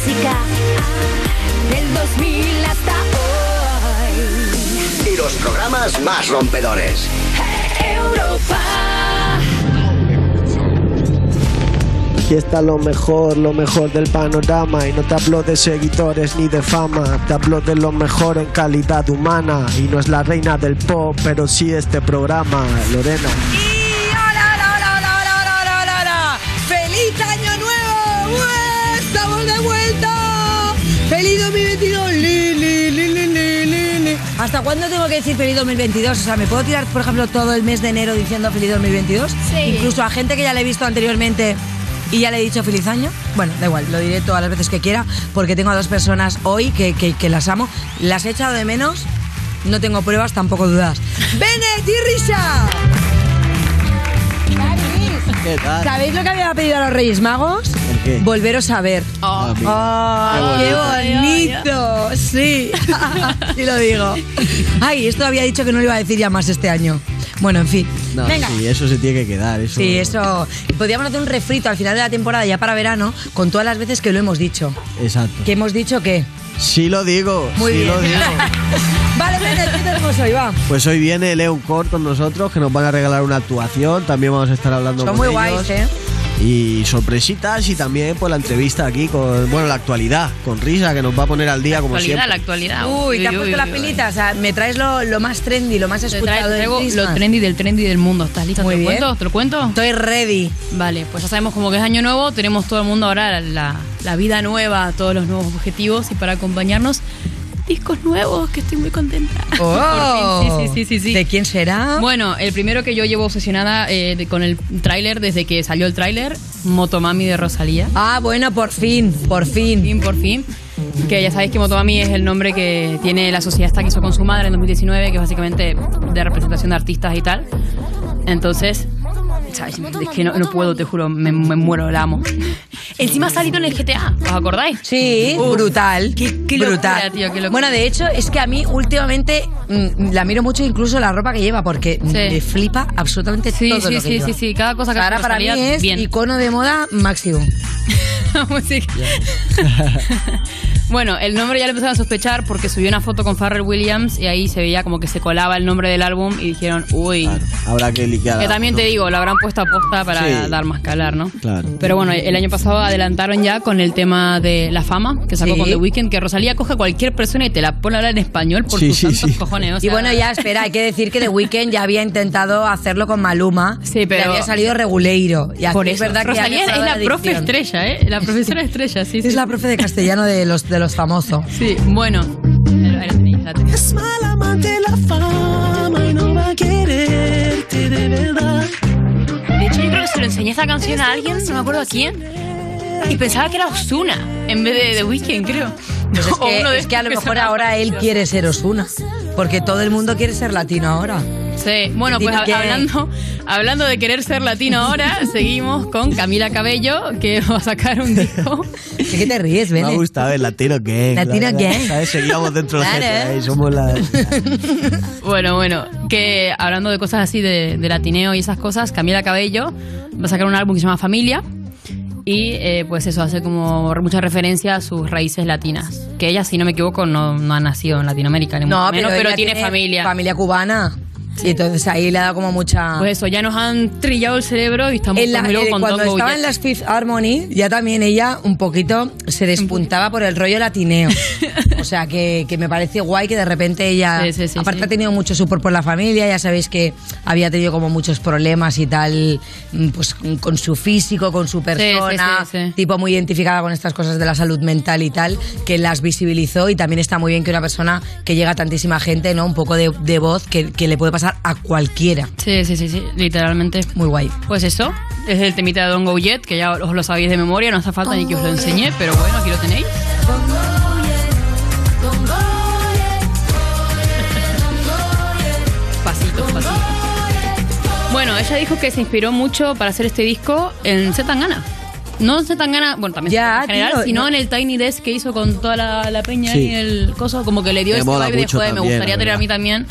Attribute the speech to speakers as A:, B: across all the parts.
A: música del 2000 hasta hoy.
B: Y los programas más rompedores.
A: Europa.
C: Aquí está lo mejor, lo mejor del panorama Y no te hablo de seguidores ni de fama Te hablo de lo mejor en calidad humana Y no es la reina del pop, pero sí este programa Lorena
D: ¿Hasta cuándo tengo que decir feliz 2022? O sea, ¿me puedo tirar, por ejemplo, todo el mes de enero diciendo feliz 2022?
A: Sí.
D: Incluso a gente que ya le he visto anteriormente y ya le he dicho feliz año. Bueno, da igual, lo diré todas las veces que quiera porque tengo a dos personas hoy que, que- que las amo. Las he echado de menos. No tengo pruebas, tampoco dudas. ¡Benet y Risa!
C: ¿Qué tal?
D: ¿Sabéis lo que había pedido a los Reyes Magos? Volveros a ver. ¡Oh,
C: Qué
D: bonito! Sí, sí lo digo. Ay, esto había dicho que no lo iba a decir ya más este año. Bueno, en fin.
C: No,
D: Venga.
C: sí, eso se tiene que quedar eso.
D: Sí, eso. Podríamos hacer un refrito al final de la temporada, ya para verano, con todas las veces que lo hemos dicho.
C: Exacto
D: ¿Que hemos dicho qué?
C: Sí lo digo,
D: Muy
C: sí
D: bien.
C: lo digo
D: vale, Benet, ¿qué tenemos hoy? Va.
C: Pues hoy viene Leon Core con nosotros Que nos van a regalar una actuación También vamos a estar hablando
D: Son
C: con
D: muy
C: ellos.
D: guays, ¿eh?
C: Y sorpresitas y también pues la entrevista aquí con, bueno, la actualidad, con Risa, que nos va a poner al día como siempre.
E: la actualidad.
D: Uy, te has puesto la
E: uy, uy.
D: pelita. O sea, me traes lo, lo más trendy, lo más
E: Te
D: escuchado
E: traigo,
D: del
E: traigo lo trendy del trendy del mundo. ¿Estás lista?
D: Muy
E: ¿Te lo
D: bien.
E: cuento? ¿Te lo cuento?
D: Estoy ready.
E: Vale, pues ya sabemos como que es año nuevo, tenemos todo el mundo ahora la, la vida nueva, todos los nuevos objetivos y para acompañarnos, discos nuevos, que estoy muy contenta.
D: Oh.
E: Por fin, sí, sí, sí, sí, sí.
D: ¿De quién será?
E: Bueno, el primero que yo llevo obsesionada eh, de- con el tráiler desde que salió el tráiler, Motomami de Rosalía.
D: Ah, bueno, por fin, por fin.
E: fin, por fin. Que ya sabéis que Motomami es el nombre que tiene la sociedad esta que hizo con su madre en 2019, que es básicamente de representación de artistas y tal. Entonces, ¿sabes? es que no, no puedo, te juro, me, me muero, la amo. Encima ha salido en el GTA, ¿os acordáis?
D: Sí, brutal.
E: qué- qué locura,
D: brutal.
E: tío, qué.
D: Bueno, de hecho, es que a mí últimamente mm, la miro mucho incluso la ropa que lleva porque me flipa absolutamente
E: Sí,
D: todo
E: sí,
D: lo que
E: sí,
D: lleva.
E: sí, sí, cada cosa que
D: ahora para mí es
E: bien.
D: icono de moda máximo.
E: Música. bueno, el nombre ya le empezaron a sospechar porque subió una foto con Pharrell Williams y ahí se veía como que se colaba el nombre del álbum y dijeron, uy.
C: Habrá que liquear.
E: Que también te digo, lo habrán puesto a posta para
C: Sí.
E: dar más calar, ¿no?
C: Claro.
E: Pero bueno, el año pasado adelantaron ya con el tema de la fama que sacó
D: Sí.
E: con The Weeknd, que Rosalía coge cualquier persona y te la pone a hablar en español por
C: Sí,
E: sus
C: sí,
E: santos
C: sí.
E: cojones. o
D: y
E: sea,
D: bueno, ya espera, hay que decir que The Weeknd ya había intentado hacerlo con Maluma.
E: Sí, pero-
D: Le había salido reguleiro. Y
E: por
D: es
E: eso.
D: verdad que
E: Rosalía
D: ha
E: es
D: dejado
E: la, profe estrella, ¿eh? La profesora estrella, sí.
D: Es
E: sí.
D: la profe de castellano de los, de los famosos.
E: Sí, bueno. La la.
F: Es mal amante la fama y no va a quererte de verdad.
E: Yo creo que se lo enseñé esta canción a alguien, no me acuerdo a quién. Y pensaba que era Osuna en vez de The Weeknd, creo.
D: Pues es
E: O
D: que,
E: uno de
D: es que a lo mejor ahora él quiere ser Osuna. Porque todo el mundo quiere ser latino ahora.
E: Sí, bueno, pues
D: que-
E: hablando, hablando de querer ser latino ahora, seguimos con Camila Cabello, que va a sacar un disco.
D: ¿De qué te ríes,
C: Me ha
D: Bene?
C: gustado el Latino Gang.
D: Latino
C: la- la-
D: Gang.
C: ¿sabes? Seguíamos dentro de la
D: Claro.
C: Y somos la...
E: Bueno, bueno, que hablando de cosas así de, de latineo y esas cosas, Camila Cabello va a sacar un álbum que se llama Familia. Y eh, pues eso hace como mucha referencia a sus raíces latinas. Que ella, si no me equivoco, no, no ha nacido en Latinoamérica, ni
D: No,
E: mucho menos, pero,
D: ella
E: tiene, familia.
D: Familia cubana. Y entonces ahí le ha dado como mucha...
E: Pues eso, ya nos han trillado el cerebro y estamos
D: En la-
E: muy locos
D: eh,
E: con
D: cuando
E: Tongo
D: estaba en las Fifth Harmony, ya también ella un poquito se despuntaba por el rollo latineo. O sea, que, que me parece guay que de repente ella.
E: Sí, sí, sí,
D: aparte ha tenido mucho support por la familia, ya sabéis que había tenido como muchos problemas y tal, mm, pues con su físico, con su persona,
E: sí, sí.
D: tipo muy identificada con estas cosas de la salud mental y tal, que las visibilizó y también está muy bien que una persona que llega a tantísima gente, ¿no? Un poco de, de voz que, que le puede pasar a cualquiera.
E: Sí, sí, sí, sí, literalmente.
D: Muy guay.
E: Pues eso, es el temita de Don't Go Jet, que ya os lo sabéis de memoria, no hace falta ni que os lo enseñe, pero bueno, aquí lo tenéis. Pasitos, pasitos. Bueno, ella dijo que se inspiró mucho para hacer este disco en Zetangana. No en Zetangana, bueno, también
D: Ya,
E: en general,
D: tío,
E: sino
D: no.
E: en el Tiny Desk que hizo con toda la, la peña
C: Sí.
E: y el coso, como que le dio
C: Me mola
E: vibe de joder, me gustaría tener a mí también,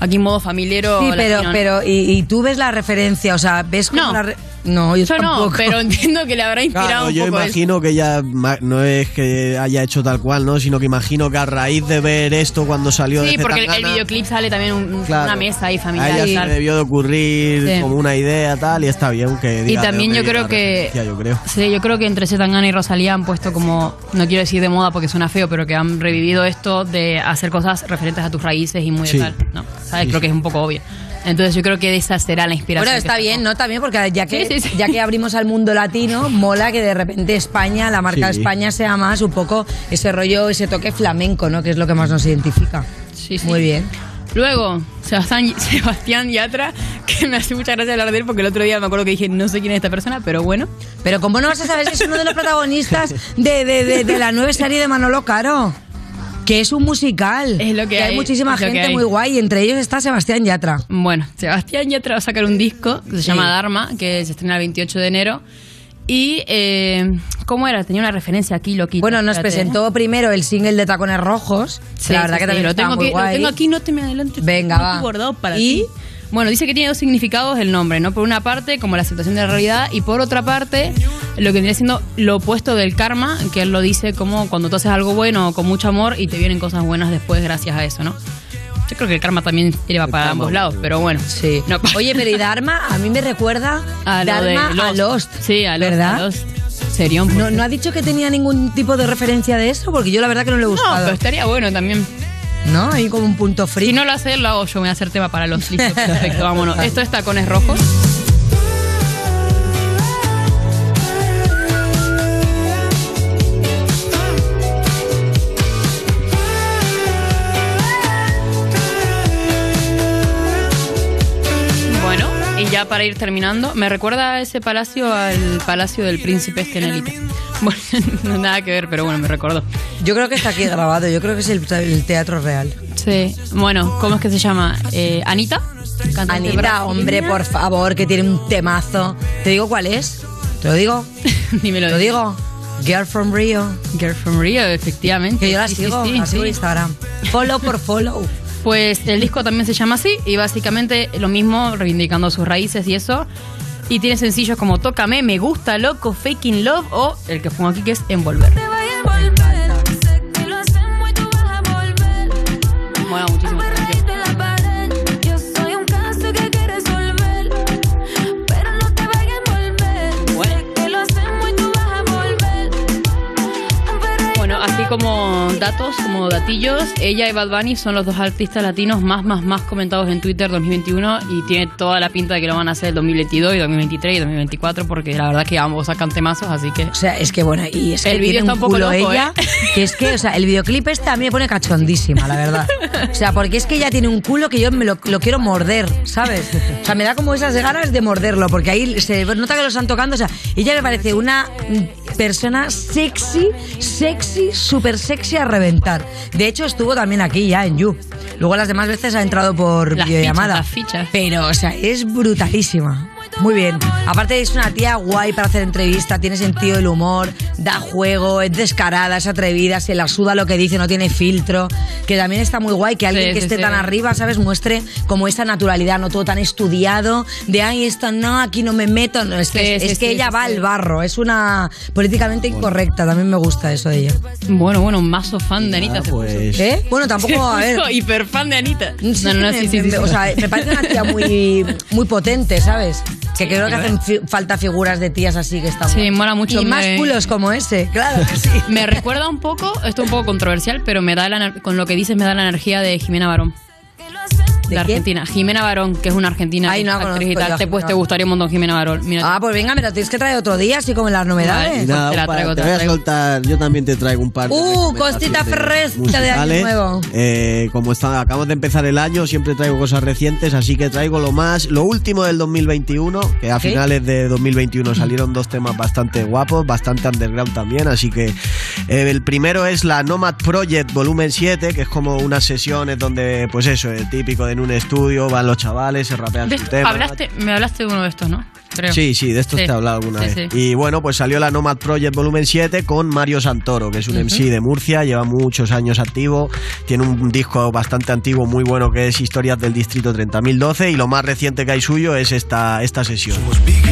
E: aquí en modo familiero.
D: Sí, pero,
E: latino".
D: pero y, y tú ves la referencia, o sea, ves como
E: No,
D: la re- No, yo,
E: Yo no, pero entiendo que le habrá inspirado
C: Claro,
E: un
C: yo
E: poco
C: imagino que ya ma- no es que haya hecho tal cual, ¿no? Sino que imagino que a raíz de ver esto cuando salió de
E: Sí, porque el, el
C: Zetangana,
E: videoclip sale también un-
C: claro,
E: una mesa ahí
C: A
E: familiar
C: ella
E: y
C: se
E: tal.
C: le debió de ocurrir
E: Sí.
C: como una idea tal y está bien que diga
E: Y
C: de
E: también yo creo que
C: yo creo.
E: Sí, yo creo que entre Zetangana y Rosalía han puesto como, no quiero decir de moda porque suena feo, pero que han revivido esto de hacer cosas referentes a tus raíces y muy de
C: Sí.
E: tal. No, ¿sabes?
C: Sí,
E: creo
C: sí.
E: que es un poco obvio. Entonces yo creo que esa será la inspiración.
D: Bueno, está bien, ¿no? También porque ya que,
E: Sí, sí, sí.
D: ya que abrimos al mundo latino, mola que de repente España, la marca
C: Sí.
D: España sea más un poco ese rollo, ese toque flamenco, ¿no? Que es lo que más nos identifica.
E: Sí, sí.
D: Muy bien.
E: Luego, Sebastián, Sebastián Yatra, que me hace mucha gracia hablar de él porque el otro día me acuerdo que dije, no sé quién es esta persona, pero bueno.
D: Pero ¿cómo no vas a saber si es uno de los protagonistas de, de- de- de la nueva serie de Manolo Caro? Que es un musical.
E: Es lo que
D: hay.
E: hay,
D: muchísima
E: lo que
D: gente
E: hay.
D: muy guay, entre ellos está Sebastián Yatra.
E: Bueno, Sebastián Yatra va a sacar un disco que se
D: Sí.
E: llama Dharma, que se estrena el 28 de enero. Y, eh, ¿cómo era? Tenía una referencia aquí, loquita.
D: Bueno, nos
E: espérate, ¿eh?
D: presentó primero el single de Tacones Rojos.
E: Sí,
D: la verdad
E: sí,
D: que también
E: lo tengo,
D: muy
E: aquí, lo
D: guay.
E: tengo aquí, no te me adelantes.
D: Venga,
E: Lo
D: va.
E: guardado para
D: ¿Y?
E: ti. Bueno, dice que tiene dos significados el nombre, ¿no? Por una parte, como la aceptación de la realidad, y por otra parte, lo que viene siendo lo opuesto del karma, que él lo dice como cuando tú haces algo bueno con mucho amor y te vienen cosas buenas después gracias a eso, ¿no? Yo creo que el karma también va para
C: karma,
E: ambos lados, pero bueno.
D: Sí.
E: No
D: Oye, pero y Dharma a mí me recuerda
E: a lo de
D: Dharma a Lost.
E: Sí, a Lost.
D: ¿Verdad?
E: a Lost. Serión.
D: No, no ha dicho que tenía ningún tipo de referencia de eso, porque yo la verdad que no le he
E: No,
D: gustado.
E: pero estaría bueno también.
D: ¿No? Hay como un punto
E: Si
D: free.
E: no lo hace, él, lo hago yo. Me voy a hacer tema para los listos. Perfecto, vámonos. Esto es tacones rojos. Ya para ir terminando, me recuerda ese palacio al palacio del príncipe este Estenelita. Bueno, no nada que ver, pero bueno, me recordó.
D: Yo creo que está aquí grabado, yo creo que es el, el teatro real.
E: Sí, bueno, ¿cómo es que se llama? Eh, ¿Anita?
D: Anita,
E: brasileña.
D: hombre, por favor, que tiene un temazo. ¿Te digo cuál es? ¿Te lo digo?
E: Dímelo.
D: ¿Te lo digo? Girl from Rio.
E: Girl from Rio, efectivamente.
D: Que yo la
E: Sí, sí,
D: sigo,
E: sí,
D: la sigo
E: sí.
D: en Instagram. Follow por follow.
E: Pues el disco también se llama así y básicamente lo mismo, reivindicando sus raíces y eso. Y tiene sencillos como Tócame, Me Gusta, Loco, Faking Love o el que pongo aquí que es Envolver. Como datos, como datillos, ella y Bad Bunny son los dos artistas latinos más, más, más comentados en Twitter 2021 y tiene toda la pinta de que lo van a hacer el 2022 y 2023 y 2024 porque la verdad que ambos sacan temazos, así que...
D: O sea, es que bueno, y es que
E: El
D: tiene
E: está
D: un
E: un poco
D: culo
E: loco,
D: ella,
E: ¿eh?
D: que es que, o sea, el videoclip este a mí me pone cachondísima, la verdad. O sea, porque es que ella tiene un culo que yo me lo, lo quiero morder, ¿sabes? O sea, me da como esas ganas de morderlo, porque ahí se nota que lo están tocando, o sea, ella me parece una persona sexy, sexy, súper sexy a reventar. De hecho, estuvo también aquí ya en You. Luego las demás veces ha entrado por
E: Las
D: videollamada.
E: fichas, las fichas.
D: Pero, o sea, es brutalísima. Muy bien. Aparte es una tía guay para hacer entrevista, tiene sentido del humor, da juego, es descarada, es atrevida, se la suda lo que dice, no tiene filtro. Que también está muy guay que alguien
E: Sí,
D: que
E: sí,
D: esté
E: sí.
D: tan arriba, ¿sabes? Muestre como esa naturalidad, no todo tan estudiado, de ay, esto no, aquí no me meto. No, es que,
E: Sí,
D: es
E: sí,
D: que
E: sí,
D: ella
E: sí,
D: va
E: sí.
D: al barro, es una políticamente incorrecta, también me gusta eso de ella.
E: Bueno, bueno, un mazo fan de Anita.
C: Ah, pues
D: ¿Eh? Bueno, tampoco, a ver.
E: Hiper fan de Anita. No, no, no, sí, sí, sí.
D: O sea, me parece una tía muy, muy potente, ¿sabes? Que creo que hacen fi- falta figuras de tías así que están.
E: Sí, mola mucho,
D: Y más culos como ese, claro que sí.
E: Me recuerda un poco, esto es un poco controversial, pero me da la, con lo que dices me da la energía de Jimena Barón.
D: ¿De
E: la? Argentina. Jimena Barón, que es una argentina
D: Ay, no la
E: actriz y tal. Te, pues, te gustaría un montón Jimena Barón. Mira,
D: Ah, pues venga, me lo tienes que traer otro día, así como en las novedades.
E: Vale. Te la traigo,
C: te
E: te
C: voy
E: la
C: a
E: traigo.
C: soltar, yo también te traigo un par de
D: Uh, cosita fresca de año nuevo.
C: Eh, como está, acabamos de empezar el año, siempre traigo cosas recientes, así que traigo lo más, lo último del 2021, que a finales de 2021 salieron dos temas bastante guapos, bastante underground también, así que eh, el primero es la Nomad Project Volumen 7, que es como unas sesiones donde, pues eso, el típico de en un estudio, van los chavales, se rapean su tema.
E: hablaste, me hablaste de uno de estos, ¿no? Creo.
C: Sí, sí, de esto
E: Sí.
C: te he hablado alguna
E: Sí,
C: vez.
E: sí.
C: Y bueno, pues salió la Nomad Project Volumen 7 con Mario Santoro, que es un MC de Murcia, lleva muchos años activo, tiene un disco bastante antiguo, muy bueno, que es Historias del Distrito 30.012, y lo más reciente que hay suyo es esta, esta sesión.
G: Somos Biggie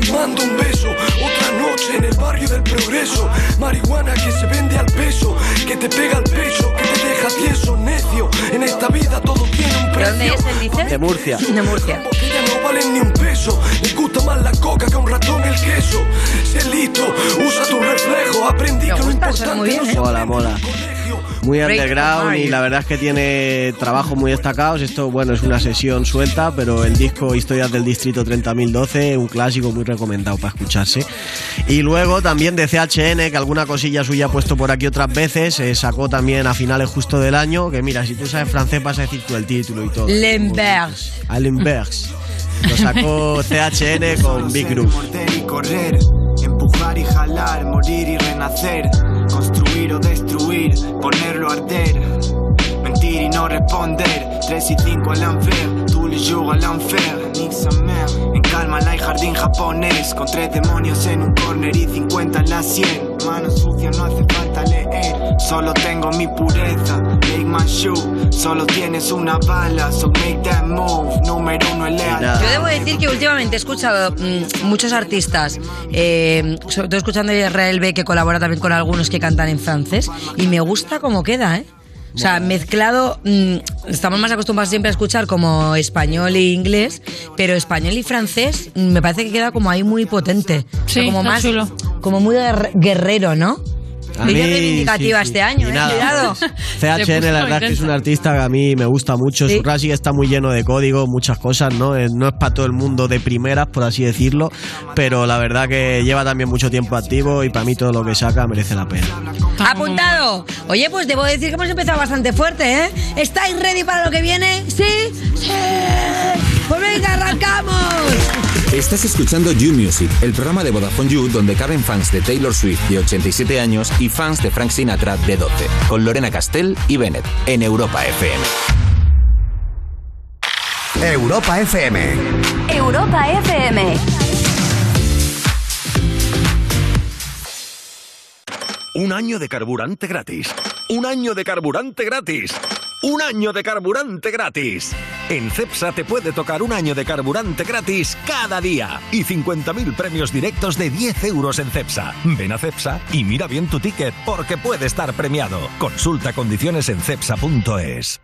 G: les mando un beso. Otra noche en el barrio del progreso. Marihuana que se vende al peso, que te pega al pecho, que te deja tieso, necio. En esta vida todo tiene un
D: ¿De
G: precio.
D: dónde es él, dice?
C: De Murcia.
D: De Murcia.
G: No valen ni un peso. Les gusta más la coca que un ratón el queso. Sé listo, usa tu reflejo. Aprendí que lo importante
D: muy bien,
G: no
D: ¿eh?
C: Mola, mola. Muy underground y la verdad es que tiene trabajos muy destacados. Esto, bueno, es una sesión suelta, pero el disco Historias del Distrito 30.012, un clásico muy recomendado para escucharse. Y luego también de CHN, que alguna cosilla suya ha puesto por aquí otras veces, eh, sacó también a finales justo del año, que mira, si tú sabes francés vas a decir tú el título y todo.
D: Lemberg.
C: A Lembergs. Lo sacó CHN con Big Group.
H: Y jalar, morir y renacer, construir o destruir, ponerlo a arder, mentir y no responder, 3 y 5 al l'enfer, tú le jour à l'enfer, ni sa mère. En calma hay jardín japonés, con tres demonios en un corner y 50 en la 100, manos sucias no hace falta leer, solo tengo mi pureza, make my shoe, solo tienes una bala, so make that move, número uno es lealtad.
D: Yo debo decir que últimamente he escuchado mm, muchos artistas, eh, sobre todo escuchando a Israel B, que colabora también con algunos que cantan en francés, y me gusta cómo queda, ¿eh? O sea, mezclado, mm, estamos más acostumbrados siempre a escuchar como español e inglés, pero español y francés mm, me parece que queda como ahí muy potente. O sea,
E: Sí,
D: como más,
E: chulo.
D: como muy guerre- guerrero, ¿no?
C: Mí,
D: reivindicativa
C: sí, sí.
D: este año,
C: Y
D: ¿eh?
C: nada, CHN, la verdad que es un artista que a mí me gusta mucho.
D: Sí.
C: Su Racing está muy lleno de códigos, muchas cosas, ¿no? Eh, No es para todo el mundo de primeras, por así decirlo, pero la verdad que lleva también mucho tiempo activo y para mí todo lo que saca merece la pena.
D: Apuntado. Oye, pues debo decir que hemos empezado bastante fuerte, ¿eh? ¿Estáis ready para lo que viene? ¿Sí? ¡Sí! Pues venga, arrancamos.
I: Estás escuchando You Music, el programa de Vodafone You donde caben fans de Taylor Swift de 87 años y fans de Frank Sinatra de 12, con Lorena Castell y Bennett en Europa FM.
B: Europa FM.
F: Europa FM.
J: Un año de carburante gratis. Un año de carburante gratis. Un año de carburante gratis. En CEPSA te puede tocar un año de carburante gratis cada día y 50.000 premios directos de 10 euros en CEPSA. Ven a CEPSA y mira bien tu ticket porque puede estar premiado. Consulta condiciones en cepsa.es.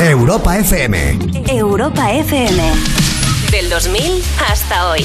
B: Europa FM.
F: Europa FM.
A: Del 2000 hasta hoy.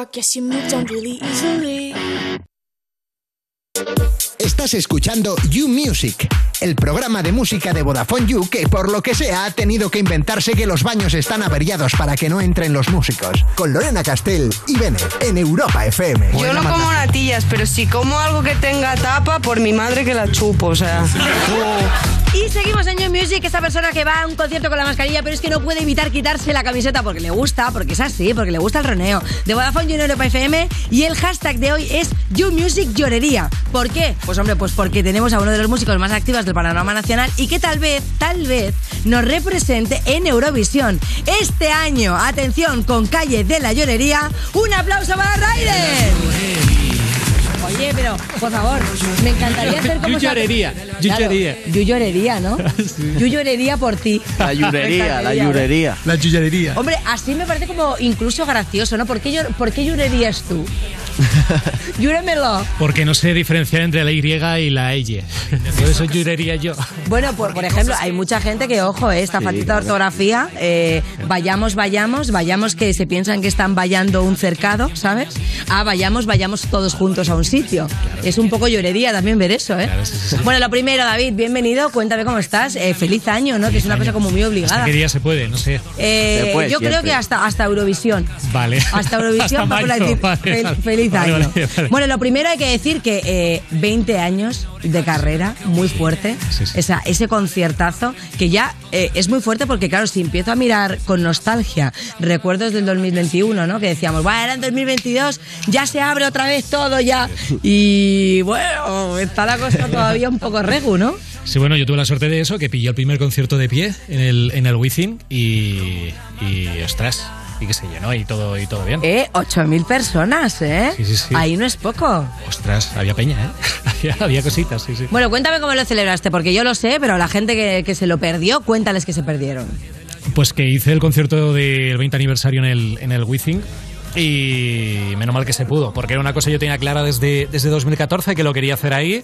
F: I guess you moved on really easily.
B: Estás escuchando You Music, el programa de música de Vodafone You que por lo que sea ha tenido que inventarse que los baños están averiados para que no entren los músicos. Con Lorena Castell y Bennett en Europa FM.
K: Yo no como natillas, pero si como algo que tenga tapa, por mi madre que la chupo, o sea.
D: Y seguimos en New Music, esa persona que va a un concierto con la mascarilla, pero es que no puede evitar quitarse la camiseta porque le gusta, porque es así, porque le gusta el roneo. De Vodafone You en Europa FM y el hashtag de hoy es You Music Llorería. ¿Por qué? Pues hombre, pues porque tenemos a uno de los músicos más activos del panorama nacional y que tal vez, tal vez, nos represente en Eurovisión. Este año, atención, con Calle de la Llorería, un aplauso para Raiden. Oye, pero, por favor, me encantaría hacer como...
L: Yo llorería, yo
D: Claro,
L: llorería.
D: Yo llorería, ¿no? Yo llorería por ti.
C: La llorería, la llorería.
L: La chullería.
D: Hombre, así me parece como incluso gracioso, ¿no? ¿Por qué, llor- ¿por qué llorerías tú? Llúremelo.
L: Porque no sé diferenciar entre la Y y la Y. Por eso llorería yo.
D: Bueno, por, por ejemplo, hay mucha gente que, ojo, eh, esta
L: Sí,
D: faltita
L: claro.
D: de ortografía, eh, vayamos, vayamos, vayamos que se piensan que están vallando un cercado, ¿sabes? Ah, vayamos, vayamos todos juntos a un sitio. Es un poco llorería también ver eso, ¿eh? Bueno, lo primero, David, bienvenido, cuéntame cómo estás. Eh, feliz año, ¿no? Que es una cosa como muy obligada.
L: ¿Hasta qué día se puede? No sé.
D: Eh,
L: puede
D: yo creo
L: siempre.
D: que hasta, hasta Eurovisión.
L: Vale.
D: Hasta Eurovisión,
L: Hasta
D: vamos a
L: mayo,
D: decir
L: vale,
D: fel-
L: vale.
D: feliz
L: Vale,
D: año.
L: vale, vale.
D: Bueno, lo primero hay que decir que eh, 20 años de carrera, muy fuerte. Esa, ese conciertazo que ya eh, es muy fuerte porque, claro, si empiezo a mirar con nostalgia recuerdos del 2021, ¿no? Que decíamos, bueno, era en 2022, ya se abre otra vez todo ya. Y bueno, está la cosa todavía un poco regu, ¿no?
L: Sí, bueno, yo tuve la suerte de eso, que pillé el primer concierto de pie en el, en el Wizzing y, y, ostras, y que se llenó y todo, y todo bien.
D: Eh, 8.000 personas, ¿eh?
L: Sí, sí, sí.
D: Ahí no es poco.
L: Ostras, había peña, ¿eh? había, había cositas, sí, sí.
D: Bueno, cuéntame cómo lo celebraste, porque yo lo sé, pero la gente que, que se lo perdió, cuéntales que se perdieron.
L: Pues que hice el concierto del 20 aniversario en el, en el Wizzing y menos mal que se pudo, porque era una cosa que yo tenía clara desde, desde 2014 que lo quería hacer ahí,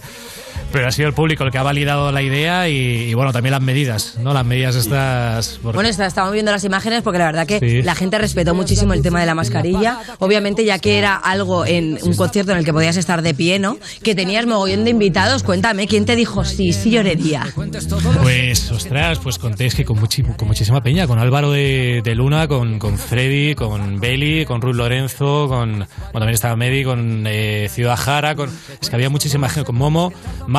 L: pero ha sido el público el que ha validado la idea y, y bueno, también las medidas, ¿no? Las medidas estas... porque-
D: Bueno, está- estamos viendo las imágenes porque la verdad que
L: Sí.
D: la gente respetó muchísimo el tema de la mascarilla. Obviamente, ya que era algo en un concierto en el que podías estar de pie, ¿no? Que tenías mogollón de invitados. Cuéntame, ¿quién te dijo sí, sí llorería?
L: Pues, ostras, pues conté es que con, muchi- con muchísima peña, con Álvaro de, de Luna, con, con Freddy, con Belly, con Ruth Lorenzo, con, bueno, también estaba Medi, con eh, Ciudad Jara, con, es que había muchísima gente, con Momo,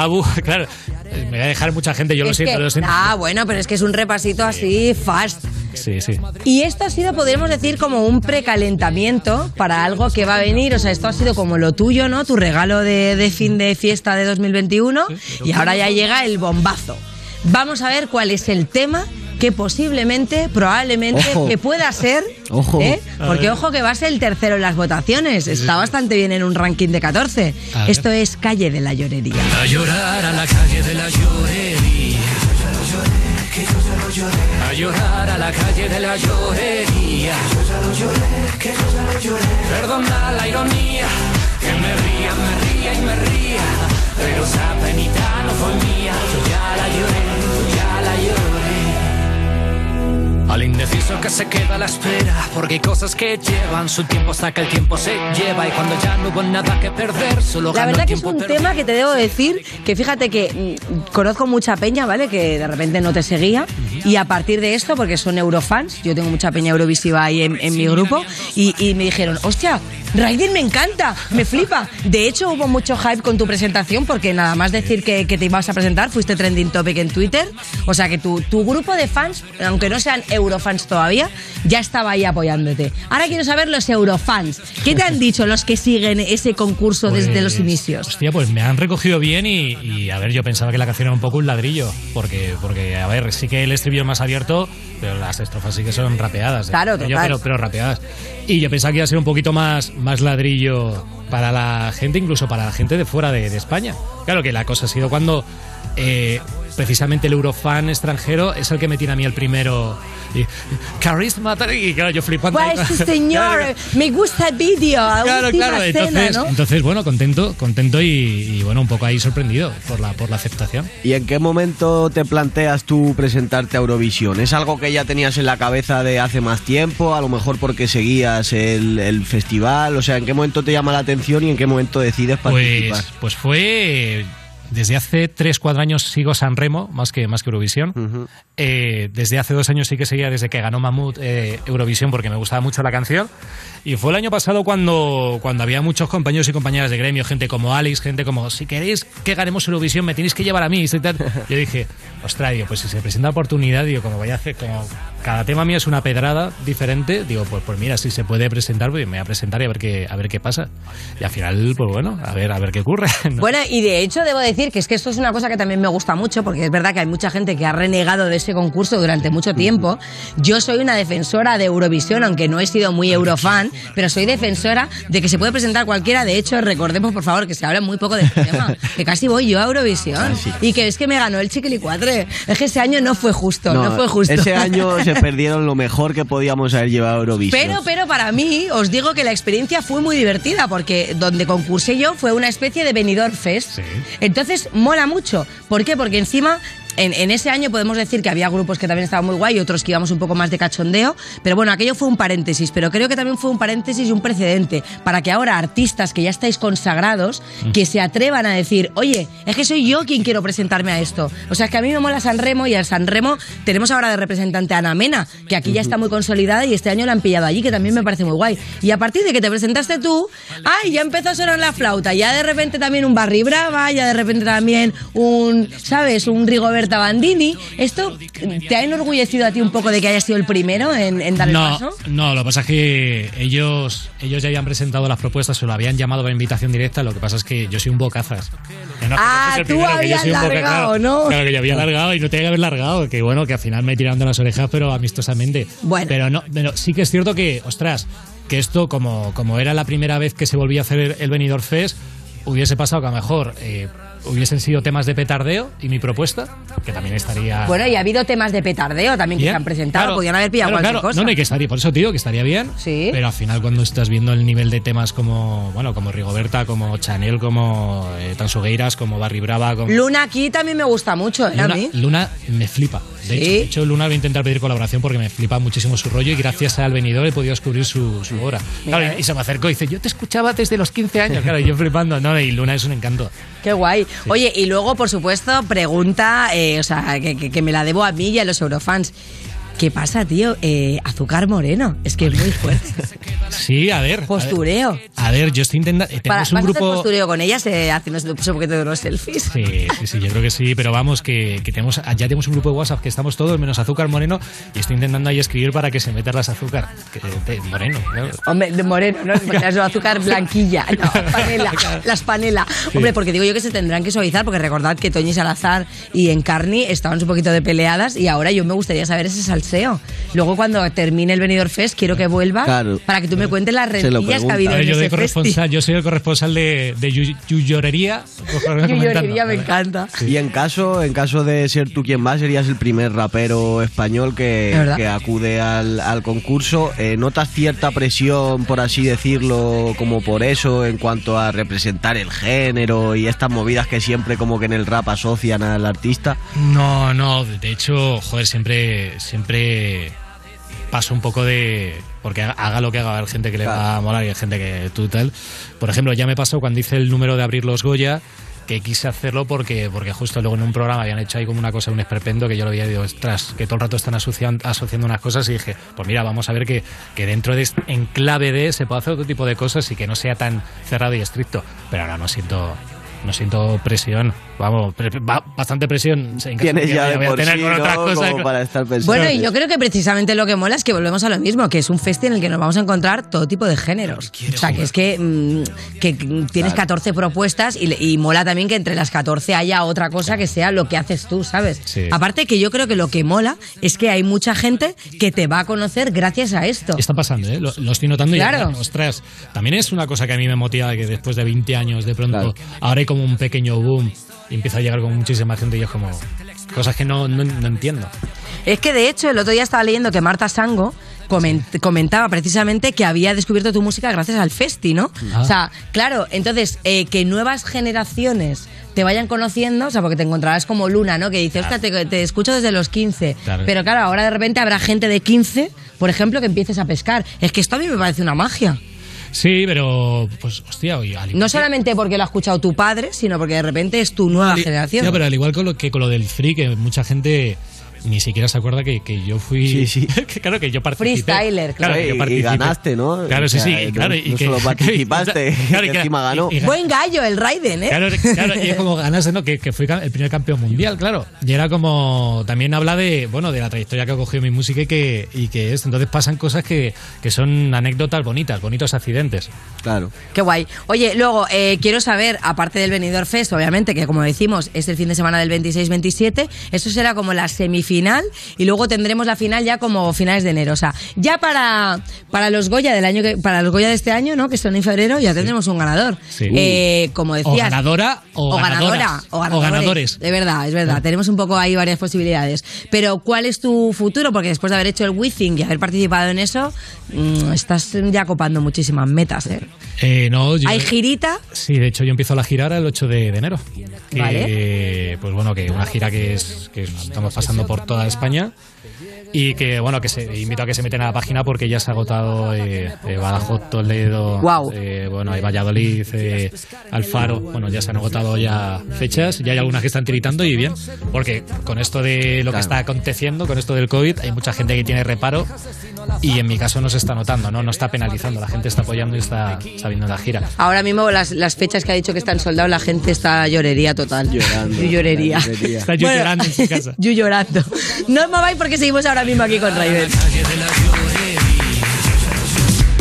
L: Claro, eh, me voy a dejar mucha gente, yo lo siento,
D: que-
L: lo siento.
D: Ah, bueno, pero es que es un repasito así fast.
L: Sí, sí.
D: Y esto ha sido, podríamos decir, como un precalentamiento para algo que va a venir. O sea, esto ha sido como lo tuyo, ¿no? Tu regalo de, de fin de fiesta de 2021. Y ahora ya llega el bombazo. Vamos a ver cuál es el tema que posiblemente, probablemente,
C: Ojo.
D: que pueda ser.
C: Ojo.
D: ¿eh? Porque ojo que va a ser el tercero en las votaciones. Está bastante bien en un ranking de 14.
L: A ver.
D: Esto es Calle de la Llorería.
M: A llorar a la calle de la llorería. A llorar a la calle de la llorería. Perdona la ironía, que me ría, me ría y me ría. Pero esa penita no fue mía, yo Al indeciso que se queda a la espera, porque hay cosas que llevan su tiempo hasta que el tiempo se lleva y cuando ya no hubo nada que perder, solo
D: La verdad que es un tema que te debo decir que fíjate que mm, conozco mucha peña, ¿vale? Que de repente no te seguía y a partir de esto, porque son eurofans, yo tengo mucha peña eurovisiva ahí en, en mi grupo y, y me dijeron, hostia, Raiden me encanta, me flipa. De hecho hubo mucho hype con tu presentación porque nada más decir que, que te ibas a presentar fuiste trending topic en Twitter. O sea que tu, tu grupo de fans, aunque no sean eurofans todavía, ya estaba ahí apoyándote. Ahora quiero saber los eurofans. ¿Qué te han dicho los que siguen ese concurso desde los inicios?
L: Hostia, pues me han recogido bien y, y, a ver, yo pensaba que la canción era un poco un ladrillo, porque, porque a ver, sí que el estribillo más abierto, pero las estrofas sí que son rapeadas. ¿eh?
D: Claro,
L: Yo,
D: total.
L: pero, pero rapeadas. Y yo pensaba que iba a ser un poquito más, más ladrillo para la gente, incluso para la gente de fuera de, de España. Claro que la cosa ha sido cuando eh, precisamente el Eurofan extranjero es el que me tiene a mí el primero. Y, Carisma, tal, y claro, yo flipando.
D: Pues señor, me gusta el vídeo,
L: Claro, claro,
D: escena,
L: entonces,
D: ¿no?
L: entonces bueno, contento, contento y, y, bueno, un poco ahí sorprendido por la, por la aceptación.
C: ¿Y en qué momento te planteas tú presentarte a Eurovisión? ¿Es algo que ya tenías en la cabeza de hace más tiempo? A lo mejor porque seguías el, el festival. O sea, ¿en qué momento te llama la atención y en qué momento decides participar?
L: Pues, pues fue desde hace 3, 4 años sigo San Remo, más que, más que Eurovisión. Eh, desde hace dos años sí que seguía, desde que ganó Mamut eh, Eurovisión, porque me gustaba mucho la canción. Y fue el año pasado cuando, cuando había muchos compañeros y compañeras de gremio, gente como Alex, gente como, si queréis que ganemos Eurovisión, me tenéis que llevar a mí. Y tal. Yo dije, ostras, digo, pues si se presenta oportunidad, digo, como vaya a hacer, como cada tema mío es una pedrada diferente, digo, pues, pues mira, si se puede presentar, pues me voy a presentar y a ver qué, a ver qué pasa. Y al final, pues bueno, a ver, a ver qué ocurre. ¿no?
D: Bueno, y de hecho debo decir que es que esto es una cosa que también me gusta mucho, porque es verdad que hay mucha gente que ha renegado de ese concurso durante mucho tiempo. Yo soy una defensora de Eurovisión, aunque no he sido muy eurofan, pero soy defensora de que se puede presentar cualquiera. De hecho, recordemos, por favor, que se habla muy poco de este tema, que casi voy yo a Eurovisión. Y que es que me ganó el Chiquilicuatre. Es que ese año no fue justo, no, fue justo.
C: Ese año se perdieron lo mejor que podíamos haber llevado a Eurovisión.
D: Pero, pero para mí, os digo que la experiencia fue muy divertida, porque donde concursé yo fue una especie de Benidorm Fest. Entonces, mola mucho. ¿Por qué? Porque encima en, en ese año podemos decir que había grupos que también estaban muy guay y otros que íbamos un poco más de cachondeo, pero bueno, aquello fue un paréntesis, pero creo que también fue un paréntesis y un precedente para que ahora artistas que ya estáis consagrados, que se atrevan a decir, oye, es que soy yo quien quiero presentarme a esto. O sea, es que a mí me mola San Remo y al San Remo tenemos ahora de representante a Ana Mena, que aquí ya está muy consolidada y este año la han pillado allí, que también me parece muy guay. Y a partir de que te presentaste tú, ay, ya empezó a sonar la flauta, ya de repente también un Barry Brava, ya de repente también un, ¿sabes? Un Bandini. ¿Esto te ha enorgullecido a ti un poco de que hayas sido el primero en, en dar el
L: No,
D: paso?
L: no, lo que pasa es que ellos, ellos ya habían presentado las propuestas, se lo habían llamado por invitación directa, lo que pasa es que yo soy un bocazas. No,
D: Ah,
L: no
D: tú habías
L: boca-
D: largado,
L: claro,
D: ¿no?
L: Claro, que yo había largado y no tenía que haber largado, que bueno, que al final me he tirado de las orejas, pero amistosamente.
D: Bueno.
L: Pero no, pero sí que es cierto que, ostras, que esto, como, como era la primera vez que se volvía a hacer el Benidorm Fest, hubiese pasado que a lo mejor eh, hubiesen sido temas de petardeo y mi propuesta, que también estaría...
D: Bueno, y ha habido temas de petardeo también que se han presentado,
L: Claro,
D: podían haber pillado
L: claro,
D: cualquier
L: claro.
D: cosa.
L: No, no, y que estaría, por eso te digo que estaría bien.
D: Sí.
L: Pero al final cuando estás viendo el nivel de temas como, bueno, como Rigoberta, como Chanel, como eh, Tansugueiras, como Barry Brava, como
D: Luna aquí también me gusta mucho, ¿eh? A
L: Luna,
D: mí.
L: Luna me flipa. De, hecho, de hecho, Luna voy a intentar pedir colaboración porque me flipa muchísimo su rollo y gracias al venidor he podido descubrir su, su obra. Claro, y, y se me acercó y dice, yo te escuchaba desde los 15 años. Claro, y yo flipando. No, y Luna es un encanto.
D: Qué guay. Oye, y luego, por supuesto, pregunta, eh, o sea, que, que- que me la debo a mí y a los eurofans. ¿Qué pasa, tío? Eh, azúcar moreno. Es que es muy fuerte.
L: Sí, a ver.
D: Postureo.
L: A ver, yo estoy intentando... eh, Tenemos un
D: ¿Vas a hacer
L: grupo...
D: postureo con ellas eh, haciendo un poquito de unos selfies?
L: Sí, sí, sí, yo creo que sí, pero vamos, que, que tenemos, ya tenemos un grupo de WhatsApp que estamos todos menos azúcar moreno y estoy intentando ahí escribir para que se metan las azúcar que, de moreno. claro.
D: Hombre, de moreno, ¿no? Las azúcar blanquilla. No, panela. Las panela. Hombre, porque digo yo que se tendrán que suavizar, porque recordad que Toñi Salazar y Encarni estaban un poquito de peleadas y ahora yo me gustaría saber ese salseo. Luego, cuando termine el Benidorm Fest, quiero que vuelva
L: Claro.
D: para que tú me cuentes las rentillas que ha habido
L: ver,
D: en
L: yo,
D: ese
L: corresponsal, yo soy el corresponsal de, de yu- yuyorería.
D: Yuyorería me encanta.
C: Y en caso, en caso de ser tú quien va, serías el primer rapero español
D: Es
C: que, acude al, al concurso. Eh, ¿Notas cierta presión, por así decirlo, como por eso, en cuanto a representar el género y estas movidas que siempre como que en el rap asocian al artista?
L: No, no, de hecho, joder, siempre, siempre paso un poco de... Porque haga- haga lo que haga, hay gente que le va a molar y hay gente que tú tal. Por ejemplo, ya me pasó cuando hice el número de abrir los Goya, que quise hacerlo porque, porque justo luego en un programa habían hecho ahí como una cosa, un esperpento, que yo lo había dicho, ostras, que todo el rato están asociando, asociando unas cosas y dije, pues mira, vamos a ver que, que dentro de, este- en clave de, se puede hacer otro tipo de cosas y que no sea tan cerrado y estricto. Pero ahora no siento... No siento presión, vamos, bastante presión. en
C: Tienes ya de
L: voy a
C: por
L: tener
C: sí,
L: con
C: ¿no?
L: otras cosas.
C: Como para estar pensando.
D: Bueno, y yo creo que precisamente lo que mola es que volvemos a lo mismo, que es un festi en el que nos vamos a encontrar todo tipo de géneros. O sea, que es que, mm, que tienes 14 propuestas y, le- y mola también que entre las 14 haya otra cosa que sea lo que haces tú, ¿sabes?
L: Sí.
D: Aparte que yo creo que lo que mola es que hay mucha gente que te va a conocer gracias a esto.
L: Está pasando, ¿eh? lo, lo estoy notando y
D: Claro.
L: ostras, también es una cosa que a mí me motiva que después de 20 años de pronto ahora hay como un pequeño boom y empieza a llegar con muchísima gente y yo como cosas que no, no, no entiendo.
D: Es que de hecho el otro día estaba leyendo que Marta Sango coment- comentaba precisamente que había descubierto tu música gracias al festi, ¿no?
L: Ah.
D: O sea, claro, entonces eh, que nuevas generaciones te vayan conociendo, o sea, porque te encontrarás como Luna, ¿no? Que dice, hostia, te, te escucho desde los 15.
L: Claro.
D: Pero claro, ahora de repente habrá gente de 15, por ejemplo, que empieces a pescar. Es que esto a mí me parece una magia.
L: Sí, pero pues hostia, oye, al igual
D: No
L: que-
D: solamente porque lo ha escuchado tu padre, sino porque de repente es tu nueva generación.
L: Ya, pero al igual con lo que con lo del free, que mucha gente ni siquiera se acuerda que, que yo fui.
C: Sí, sí.
L: que claro que yo participé.
D: Freestyler,
L: Claro, que yo
C: Y- y ganaste, ¿no?
L: Claro, sí,
C: O
L: sí.
C: sea,
L: claro,
C: no-
L: y
C: no
L: que,
C: solo participaste,
L: claro,
C: que
L: y
C: encima ganó.
L: y- y-
D: Buen gallo el Raiden, ¿eh?
L: Claro, claro, y es como ganaste, ¿no? Que, que fui el primer campeón mundial, claro. Y era como. También habla de, bueno, de la trayectoria que ha cogido mi música y que, y que es. Entonces pasan cosas que, que son anécdotas bonitas, bonitos accidentes.
C: Claro.
D: Qué guay. Oye, luego, eh, quiero saber, aparte del Benidorm Fest, obviamente, que como decimos, es el fin de semana del 26-27, eso será como la semifinal y luego tendremos la final ya como finales de enero. O sea, ya para, para los Goya del año que, para los Goya de este año, ¿no? Que son en febrero, ya tendremos un ganador.
L: Sí.
D: Eh, como
L: O
D: decías.
L: ganadora o,
D: o ganadora
L: ganadoras.
D: o ganadores. De verdad, es verdad. Tenemos un poco ahí varias posibilidades. Pero ¿cuál es tu futuro? Porque después de haber hecho el Withing y haber participado en eso, mm, estás ya copando muchísimas metas, ¿eh?
L: Eh, no, yo-
D: Hay girita.
L: Sí, de hecho yo empiezo la gira ahora el 8 de, de enero. Que,
D: Vale.
L: Pues bueno, que una gira que, es, que estamos pasando por toda España y que bueno, que se invito a que se meten a la página porque ya se ha agotado eh, eh, Badajoz, Toledo,
D: Guau.
L: eh, bueno, hay Valladolid, eh, Alfaro, bueno, ya se han agotado ya fechas, ya hay algunas que están tiritando y bien, porque con esto de lo que está aconteciendo, con esto del COVID, hay mucha gente que tiene reparo y en mi caso no se está notando, no, no está penalizando, la gente está apoyando y está, está viendo la gira.
D: Ahora mismo las, las fechas que ha dicho que están soldados, la gente está llorería total.
C: Llorando.
D: Yo llorería.
L: Está yo
D: Bueno,
L: llorando en su casa.
D: Yo llorando. No os mováis porque seguimos ahora mismo aquí con Raiden.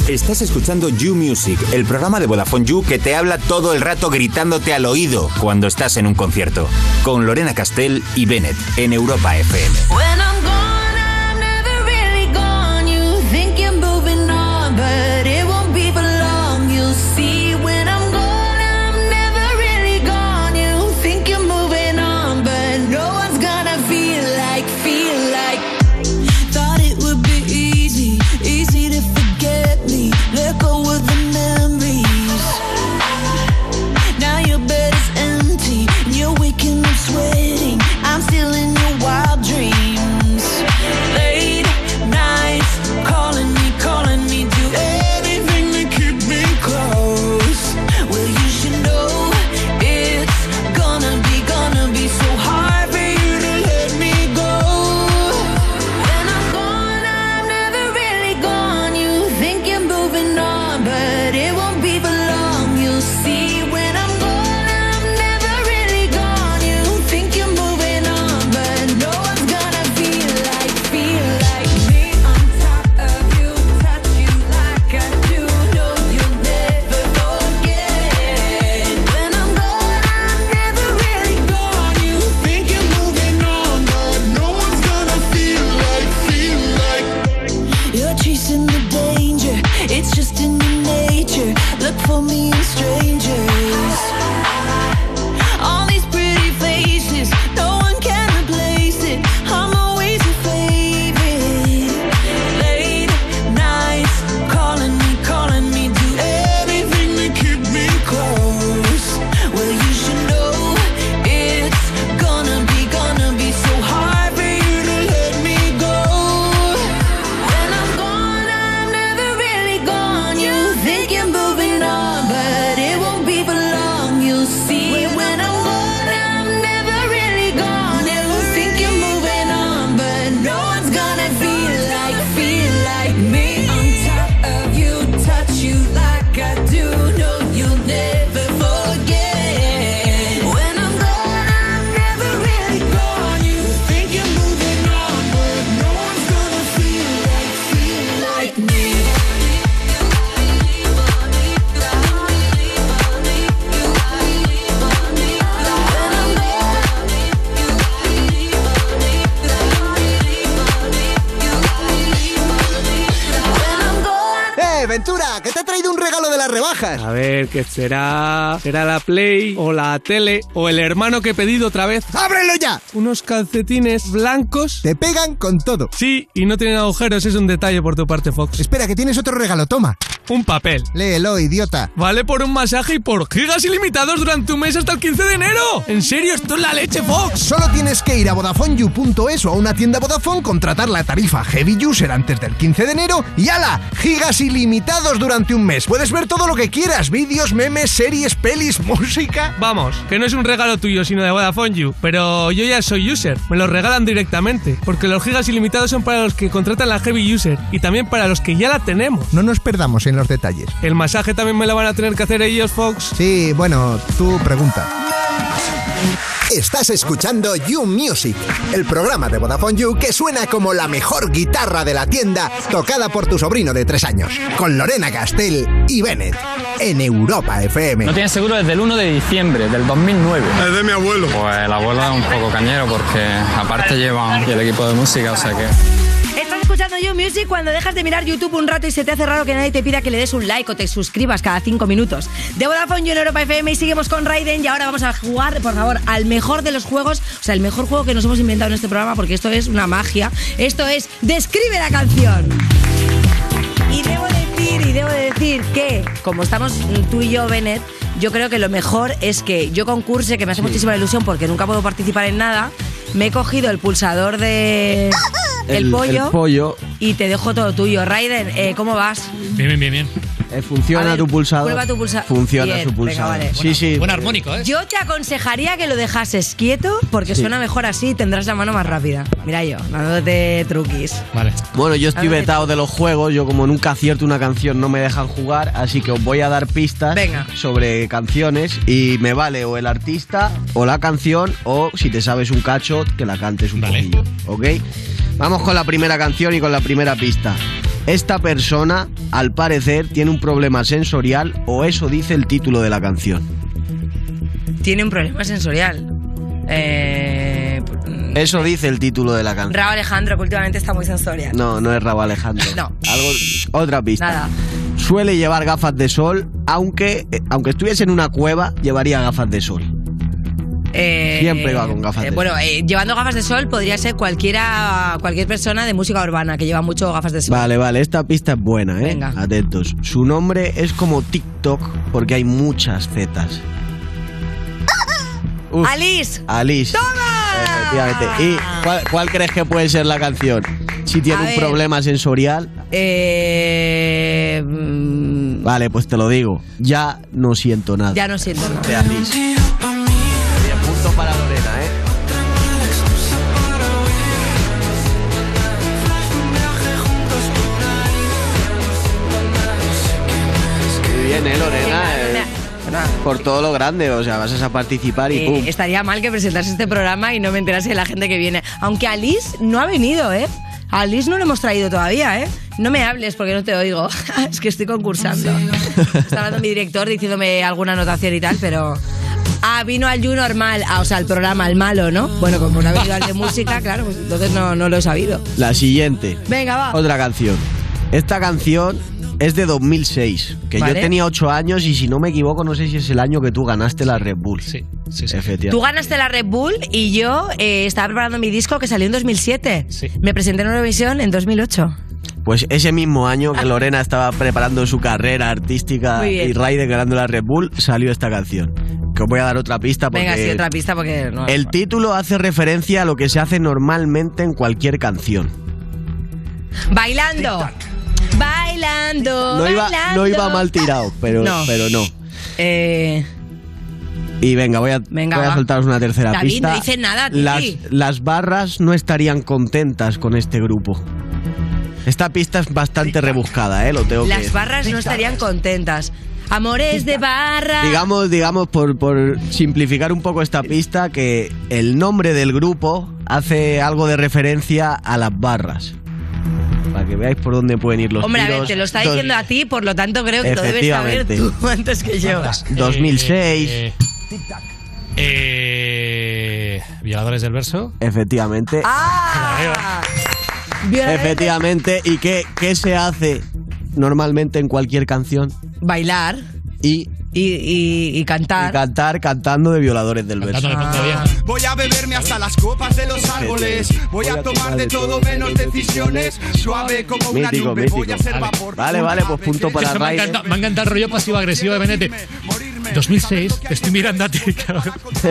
F: Estás escuchando You Music, el programa de Vodafone You que te habla todo el rato gritándote al oído cuando estás en un concierto. Con Lorena Castell y Bennett en Europa FM.
N: ¿Qué será? ¿Será la Play o la tele o el hermano que he pedido otra vez?
B: ¡Ábrelo ya!
N: Unos calcetines blancos.
B: Te pegan con todo.
N: Sí, y no tienen agujeros, es un detalle por tu parte, Fox.
B: Espera, que tienes otro regalo, toma.
N: Un papel.
B: Léelo, idiota.
N: Vale por un masaje y por gigas ilimitados durante un mes hasta el 15 de enero. ¿En serio? Esto es la leche, Fox.
B: Solo tienes que ir a VodafoneYou.es o a una tienda Vodafone, contratar la tarifa Heavy User antes del 15 de enero y ¡ala! Gigas ilimitados durante un mes. Puedes ver todo lo que quieras, vídeos, memes, series, pelis, música.
N: Vamos, que no es un regalo tuyo, sino de Vodafone You. Pero yo ya soy user, me lo regalan directamente. Porque los gigas ilimitados son para los que contratan la Heavy User y también para los que ya la tenemos.
B: No nos perdamos en los detalles.
N: ¿El masaje también me lo van a tener que hacer ellos, Fox?
B: Sí, bueno, tú pregunta. Estás escuchando You Music, el programa de Vodafone You que suena como la mejor guitarra de la tienda tocada por tu sobrino de tres años, con Lorena Castell y Bennett, en Europa FM.
O: No tienes seguro desde el 1 de diciembre del 2009.
P: Es de mi abuelo.
O: Pues el abuelo es un poco cañero porque aparte llevan el equipo de música, o sea que...
D: Escuchando You Music cuando dejas de mirar YouTube un rato y se te hace raro que nadie te pida que le des un like o te suscribas cada cinco minutos. De Vodafone You en Europa FM y seguimos con Raiden y ahora vamos a jugar, por favor, al mejor de los juegos, o sea, el mejor juego que nos hemos inventado en este programa porque esto es una magia. Esto es Describe la canción. Y debo decir, y debo decir que, como estamos tú y yo, Bennett, yo creo que lo mejor es que yo concurse, que me hace muchísima ilusión porque nunca puedo participar en nada, me he cogido el pulsador de... El, pollo,
C: El pollo.
D: y te dejo todo tuyo. Raiden, eh, ¿cómo vas?
L: Bien, bien, bien, bien.
C: Eh, ¿Funciona
D: ver,
C: tu pulsador?
D: prueba tu pulsa-
C: Funciona
D: Bien,
C: su
D: venga,
C: pulsador.
D: vale.
C: Sí, sí.
L: Buen armónico, ¿eh?
D: Yo te aconsejaría que lo dejases quieto porque
C: Sí.
D: suena mejor así y tendrás la mano más rápida. Mira yo, dándote truquis.
L: Vale.
C: Bueno, yo estoy vetado de los juegos, yo como nunca acierto una canción no me dejan jugar, así que os voy a dar pistas
D: Venga.
C: sobre canciones y me vale o el artista o la canción o si te sabes un cacho que la cantes un poquillo, ¿ok? Vamos con la primera canción y con la primera pista. Esta persona, al parecer, tiene un problema sensorial o eso dice el título de la canción.
D: Tiene un problema sensorial. Eh,
C: Eso dice el título de la canción.
D: Raúl Alejandro, que últimamente está muy sensorial.
C: No, no es Raúl Alejandro.
D: No.
C: Algo, otra pista.
D: Nada.
C: Suele llevar gafas de sol, aunque, eh, aunque estuviese en una cueva, llevaría gafas de sol.
D: Eh,
C: Siempre va con gafas
D: eh,
C: de
D: Bueno, eh, llevando gafas de sol podría ser cualquiera, cualquier persona de música urbana que lleva mucho gafas de sol.
C: Vale, vale, esta pista es buena, ¿eh?
D: Venga.
C: Atentos. Su nombre es como TikTok porque hay muchas zetas. Uf,
D: Alice.
C: Alice. Efectivamente. ¿Y cuál, cuál crees que puede ser la canción? Si tiene
D: A
C: un
D: ver.
C: problema sensorial.
D: Eh, mm,
C: Vale, pues te lo digo. Ya no siento nada.
D: ya no siento nada.
C: De Alice. Por todo lo grande, o sea, vas a participar y
D: Eh,
C: ¡pum!
D: estaría mal que presentase este programa y no me enterase de la gente que viene. Aunque Alice no ha venido, ¿eh? A Alice no lo hemos traído todavía, ¿eh? No me hables porque no te oigo. es que estoy concursando. Está hablando mi director diciéndome alguna anotación y tal, pero... Ah, vino al You normal, ah, o sea, al programa, al malo, ¿no? Bueno, como no ha venido al de música, claro, pues entonces no, no lo he sabido.
C: La siguiente.
D: Venga, va.
C: Otra canción. Esta canción es de 2006, que
D: Vale.
C: yo tenía 8 años y si no me equivoco, no sé si es el año que tú ganaste la Red Bull. Sí,
L: sí,
C: Efectivamente.
D: Tú ganaste la Red Bull y yo eh, estaba preparando mi disco que salió en 2007. Me presenté en Eurovisión en 2008.
C: Pues ese mismo año que Lorena estaba preparando su carrera artística y Raiden ganando la Red Bull, salió esta canción. Que os voy a dar otra pista porque
D: Venga, sí, otra pista porque no.
C: el título hace referencia a lo que se hace normalmente en cualquier canción.
D: Bailando. Bailando.
C: No iba,
D: bailando.
C: no iba mal tirado, pero
D: No.
C: pero no.
D: Eh,
C: Y venga, voy a,
D: Venga,
C: voy a soltaros una tercera
D: David,
C: pista.
D: no dice nada,
C: las, las barras no estarían contentas con este grupo. Esta pista es bastante rebuscada, ¿eh? Lo tengo que
D: las barras no estarían contentas. Amores de barra.
C: Digamos, digamos por, por simplificar un poco esta pista, que el nombre del grupo hace algo de referencia a las barras. Para que veáis por dónde pueden ir los
D: Hombre, a
C: tiros.
D: ver, te lo está
C: Dos-
D: diciendo a ti, por lo tanto creo que lo debes saber
C: Efectivamente.
D: tú antes que yo.
C: 2006.
L: Eh, eh, Violadores del verso.
C: Efectivamente.
D: ¡Ah!
C: Efectivamente. ¿Y qué, qué se hace normalmente en cualquier canción?
D: bailar
C: y,
D: y, y- y cantar.
C: y cantar cantando de violadores del verso.
P: Voy a beberme hasta las copas de los árboles. Voy a tomar de todo menos decisiones. Suave como una
C: Mítico,
P: nube.
C: mítico.
P: Voy a ser
C: Vale.
P: vapor.
C: Vale, vale, pues punto para
L: Eso me,
C: Raiden.
L: encantado, me ha encantado el rollo pasivo-agresivo de Benete. 2006, te estoy mirando a ti, claro.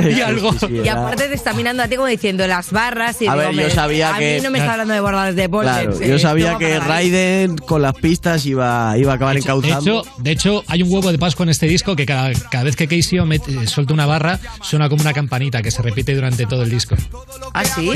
L: Y algo.
D: Y aparte te está mirando a ti como diciendo las barras y
C: A
D: digo,
C: ver, yo sabía
D: a
C: que-
D: mí no me está hablando de borradores de polvo.
C: Claro, yo sabía que Raiden con las pistas iba, iba a acabar
L: De
C: encauzando.
L: hecho, de hecho, hay un huevo de Pascua en este disco que cada, cada vez que Casey mete- suelta una barra, suena como una campanita que se repite durante todo el disco.
D: ¿Ah, sí?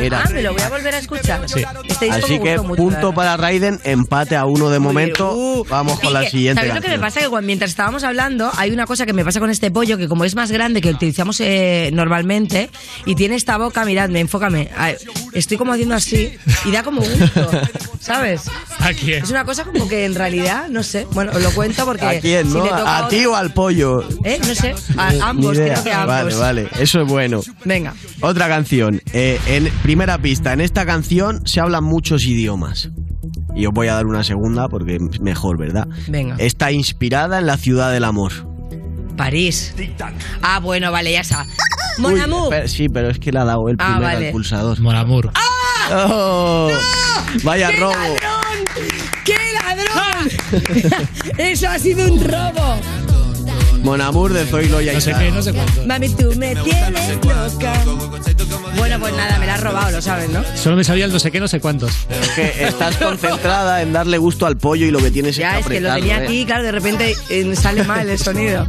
C: Mira.
D: Ah, me lo voy a volver a escuchar.
L: Sí.
D: Este disco
C: Así
D: me
C: que
D: mucho,
C: punto para Raiden, empate a uno de momento. Vamos con la
D: que,
C: siguiente.
D: ¿Sabes lo que me pasa? Que cuando, mientras estábamos hablando, hay una cosa que me pasa con este pollo, que como es más grande que utilizamos eh, normalmente, y tiene esta boca, miradme, enfócame. Ay, Estoy como haciendo así, y da como gusto, ¿sabes?
L: ¿A quién?
D: Es una cosa como que en realidad, no sé, bueno, os lo cuento porque...
C: ¿A quién,
D: si
C: no? ¿A ti o al pollo?
D: ¿Eh? No sé, a
C: Ni-
D: ambos, creo que a ambos.
C: Vale, vale, eso es bueno.
D: Venga.
C: Otra canción. Eh, en primera pista, en esta canción se hablan muchos idiomas. Y os voy a dar una segunda porque es mejor, ¿verdad?
D: Venga.
C: Está inspirada en la ciudad del amor.
D: París. Ah, bueno, vale, ya está. Mon
C: Uy,
D: amour.
C: espera, sí, pero es que le ha dado el
D: Ah,
C: primer
D: vale.
C: al pulsador.
L: Mon amour.
C: Oh, Vaya
D: ¡Qué
C: robo.
D: ladrón! ¡Qué ladrón! Eso ha sido un robo.
C: Mon amour de Zoilo y
L: No sé qué, no sé cuánto.
D: Mami, tú me tienes loca. Bueno, pues nada, me la has robado, lo sabes, ¿no?
L: Solo me sabía el no sé qué, no sé cuántos.
C: Es que estás concentrada en darle gusto al pollo y lo que tienes
D: Ya,
C: es
D: es
C: que
D: lo
C: apretarlo,
D: tenía
C: ¿eh?
D: aquí, claro, de repente eh, sale mal el sonido.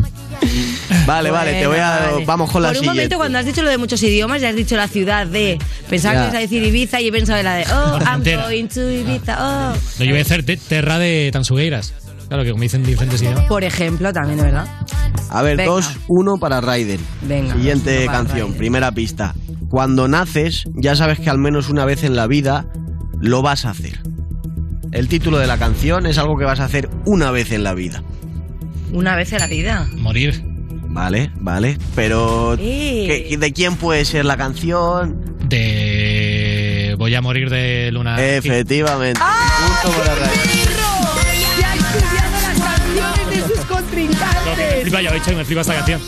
C: Vale, vale, te voy a.
D: Vale.
C: Vamos con la
D: Por un
C: siguiente.
D: momento, cuando has dicho lo de muchos idiomas, ya has dicho la ciudad de. Pensaba
C: Ya.
D: que ibas a decir Ibiza y he pensado en la de. Oh, I'm going to Ibiza. Oh.
L: No, yo voy a hacer te- terra de Tansugueiras. Claro, que como dicen diferentes idiomas.
D: Por ejemplo, también, ¿verdad?
C: A ver,
D: Venga.
C: 2-1 para Raiden.
D: Venga,
C: Siguiente
D: uno
C: canción,
D: Raiden.
C: primera pista. Cuando naces, ya sabes que al menos una vez en la vida lo vas a hacer. El título de la canción es algo que vas a hacer una vez en la vida.
D: Una vez en la vida.
L: Morir.
C: Vale, vale. Pero,
D: Eh.
C: ¿qué- ¿de quién puede ser la canción?
L: De. Voy a morir de luna.
C: Efectivamente.
D: ¡Ah!
C: Punto para Raiden.
L: Que me flipa, ya he dicho que me flipa esta canción.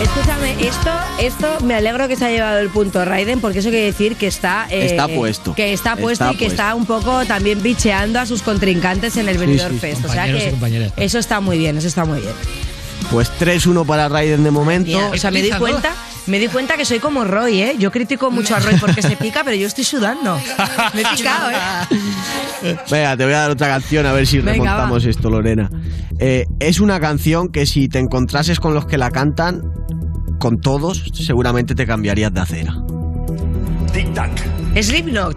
D: Escúchame, esto, esto me alegro que se ha llevado el punto Raiden, porque eso quiere decir que está. eh,
C: Está puesto.
D: Que está puesto
C: Está
D: y que
C: puesto.
D: está un poco también bicheando a sus contrincantes en el Benidorm
C: sí,
D: Fest. O sea
L: y
D: que eso está muy bien, eso está muy bien.
C: Pues 3-1 para Raiden de momento.
D: Mira, o sea, me di cuenta, me di cuenta que soy como Roy, ¿eh? Yo critico mucho a Roy porque se pica, pero yo estoy sudando. Me he picado, ¿eh?
C: Venga, te voy a dar otra canción a ver si
D: Venga,
C: remontamos esto, Lorena. Eh, es una canción que si te encontrases con los que la cantan, con todos, seguramente te cambiarías de acera.
D: Slipknot.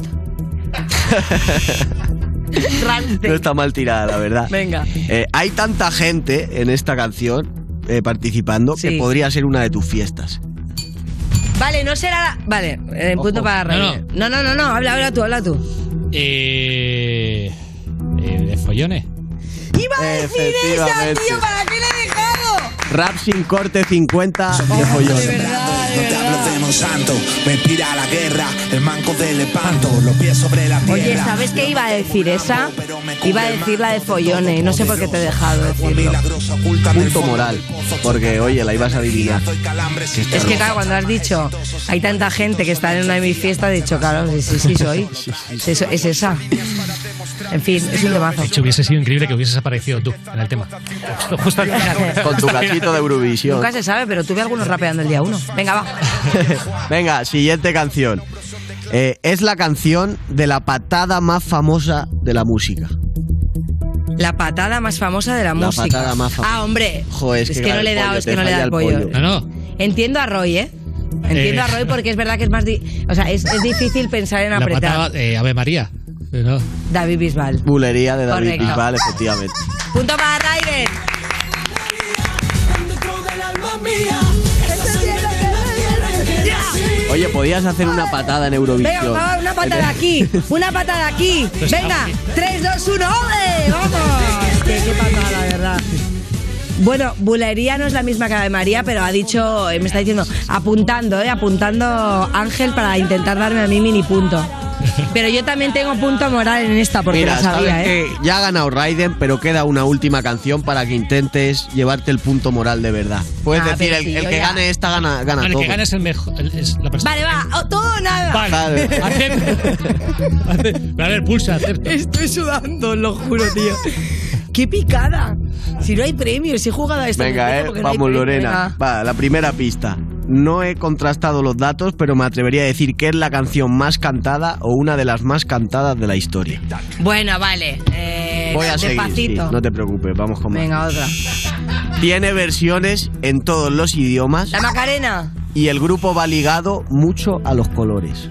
D: Rammstein.
C: No está mal tirada, la verdad.
D: Venga.
C: Eh, hay tanta gente en esta canción eh, participando que podría ser una de tus fiestas.
D: Vale, no será la... Vale, eh, punto para
L: No,
D: Raiden. No, no, no, no, habla, habla tú, habla tú.
L: Eh. eh, de follones.
D: ¡Iba a decir esa, tío! ¿Para qué le he dejado?
C: Rap sin corte 50 de follón.
P: No te hablo de Monsanto, me inspira la guerra, el manco de Lepanto, los pies sobre la tierra.
D: Oye, ¿sabes qué iba a decir esa? Iba a decir la de follones, no sé por qué te he dejado decirlo.
C: Punto moral. Porque, oye, la ibas a adivinar.
D: Es que claro, cuando has dicho, hay tanta gente que está en una de mis fiestas, he dicho, claro, sí, sí, sí soy. Es, es esa. En fin, es un temazo.
L: De hecho, hubiese sido increíble que hubieses aparecido tú en el tema. Justo al final.
C: Con tu casito de Eurovisión.
D: Nunca se sabe, pero tuve algunos rapeando el día uno. Venga, va.
C: Venga, siguiente canción. Eh, es la canción de la patada más famosa de la música.
D: La patada más famosa de la,
C: La
D: música.
C: patada más famosa.
D: Ah, hombre.
C: Joder, es
D: es
C: que
D: que, no le he
C: el
D: dado,
C: pollo,
D: es que
C: te
D: no le he dado el
C: falla el
D: pollo.
C: pollo.
L: No, no.
D: Entiendo a Roy, ¿eh? Entiendo
L: Eh.
D: a Roy porque es verdad que es más. di- o sea, es, es difícil pensar en
L: La
D: apretar.
L: patada, eh, Ave María. Eh, No.
D: David Bisbal.
C: Bulería de David
D: Correcto.
C: Bisbal, efectivamente.
D: Punto para Raiden.
C: Podías hacer una patada en Eurovisión.
D: Venga, va, una patada aquí, una patada aquí. Venga, 3, 2, 1, ¡ole! ¡Vamos! Qué, qué patada, la verdad. Bueno, bulería no es la misma que Ave María, pero ha dicho, eh, me está diciendo, apuntando, ¿eh? Apuntando Ángel para intentar darme a mí mini punto. Pero yo también tengo punto moral en esta porque
C: Mira,
D: lo sabía,
C: sabes
D: ¿eh?
C: que ya ha ganado Raiden, pero queda una última canción para que intentes llevarte el punto moral de verdad. Puedes
D: Ah,
C: decir, el,
D: si
C: el que
D: ya-
C: gane esta gana, gana
L: el
C: todo.
L: que gana es el mejor. el- es la persona.
D: Vale, va, o todo o nada.
L: Vale. Acepto. A ver, pulsa, acepto.
D: Estoy sudando, lo juro, tío. ¡Qué picada! Si no hay premios, si he jugado a esto.
C: Venga, eh,
D: no
C: vamos
D: premio,
C: Lorena.
D: venga.
C: Va, la primera pista. No he contrastado los datos, pero me atrevería a decir que es la canción más cantada o una de las más cantadas de la historia.
D: Bueno, vale. Eh,
C: Voy a seguir, sí, no te preocupes, vamos con más.
D: Venga, otra.
C: Tiene versiones en todos los idiomas
D: La Macarena.
C: y el grupo va ligado mucho a los colores.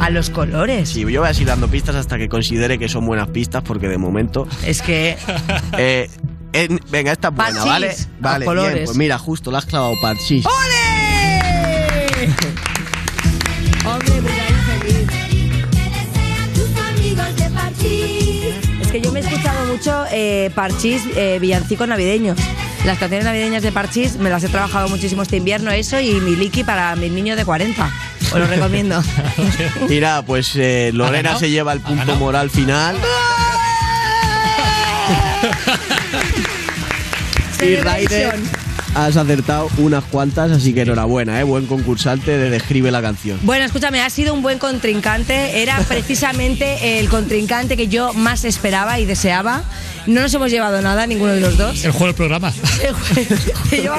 D: A los colores.
C: Sí, yo voy a seguir dando pistas hasta que considere que son buenas pistas, porque de momento.
D: Es que.
C: eh, en- venga, esta es buena,
D: Parchís,
C: ¿vale? Vale, bien, pues mira, justo la has clavado parchís.
D: ¡Ole! Mucho eh, Parchís, eh, villancicos navideños. Las canciones navideñas de Parchís me las he trabajado muchísimo este invierno, eso y Miliki para mis niños de 40. Os lo recomiendo.
C: Mira, pues eh, Lorena se lleva el punto moral final. y Raiden, has acertado unas cuantas, así que enhorabuena, ¿eh? Buen concursante de Describe la canción.
D: Bueno, escúchame, ha sido un buen contrincante. Era precisamente el contrincante que yo más esperaba y deseaba. No nos hemos llevado nada, ninguno de los dos.
L: El juego del programa.
D: Te el juego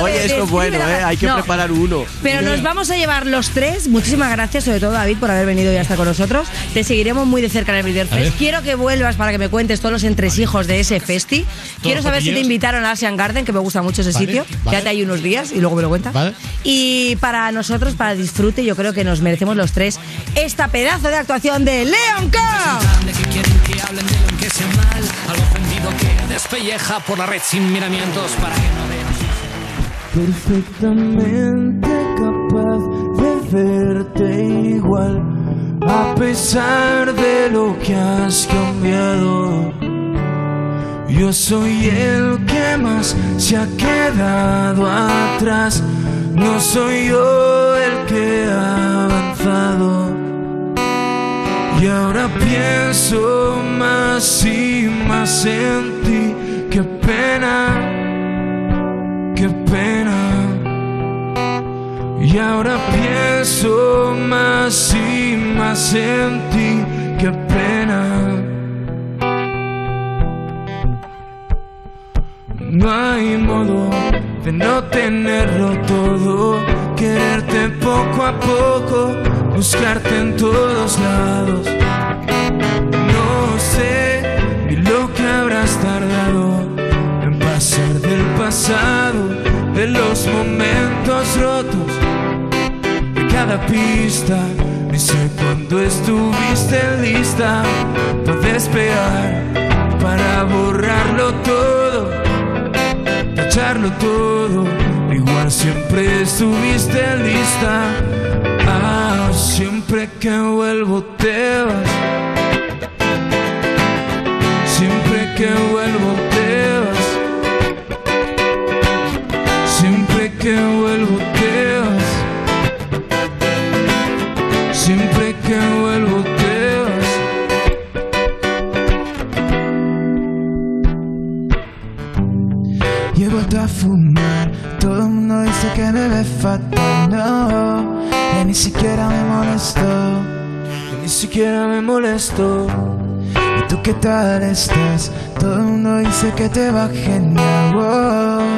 C: Oye,
D: de
C: eso es bueno, ¿eh? Hay que
D: No,
C: preparar uno.
D: Pero nos vamos a llevar los tres. Muchísimas gracias, sobre todo David, por haber venido y estar con nosotros. Te seguiremos muy de cerca en el Video
L: A ver.
D: Fest. Quiero que vuelvas para que me cuentes todos los entresijos de ese festi. Quiero saber si te invitaron a Asian Garden, que me gusta mucho ese
L: Vale,
D: sitio.
L: vale.
D: Quédate ahí unos días y luego me lo cuentas.
L: Vale.
D: Y para nosotros, para disfrute, yo creo que nos merecemos los tres esta pedazo de actuación de Leon K.
M: Algo ofendido que despelleja por la red sin miramientos para que no vean.
Q: perfectamente capaz de verte igual, a pesar de lo que has cambiado. Yo soy el que más se ha quedado atrás, no soy yo el que ha avanzado. Y ahora pienso más y más en ti, qué pena qué pena. Y ahora pienso más y más en ti, qué pena. No hay modo de no tenerlo todo, quererte poco a poco, buscarte en todos lados. No sé ni lo que habrás tardado en pasar del pasado, de los momentos rotos, de cada pista. Ni sé cuándo estuviste lista para despegar, para borrarlo todo, tacharlo todo. Igual siempre estuviste lista. Siempre que vuelvo te vas. Siempre que vuelvo te vas. Siempre que vuelvo te. Siquiera me molesto. Ya ni siquiera me molesto. ¿Y tú qué tal estás? Todo el mundo dice que te va genial. wow.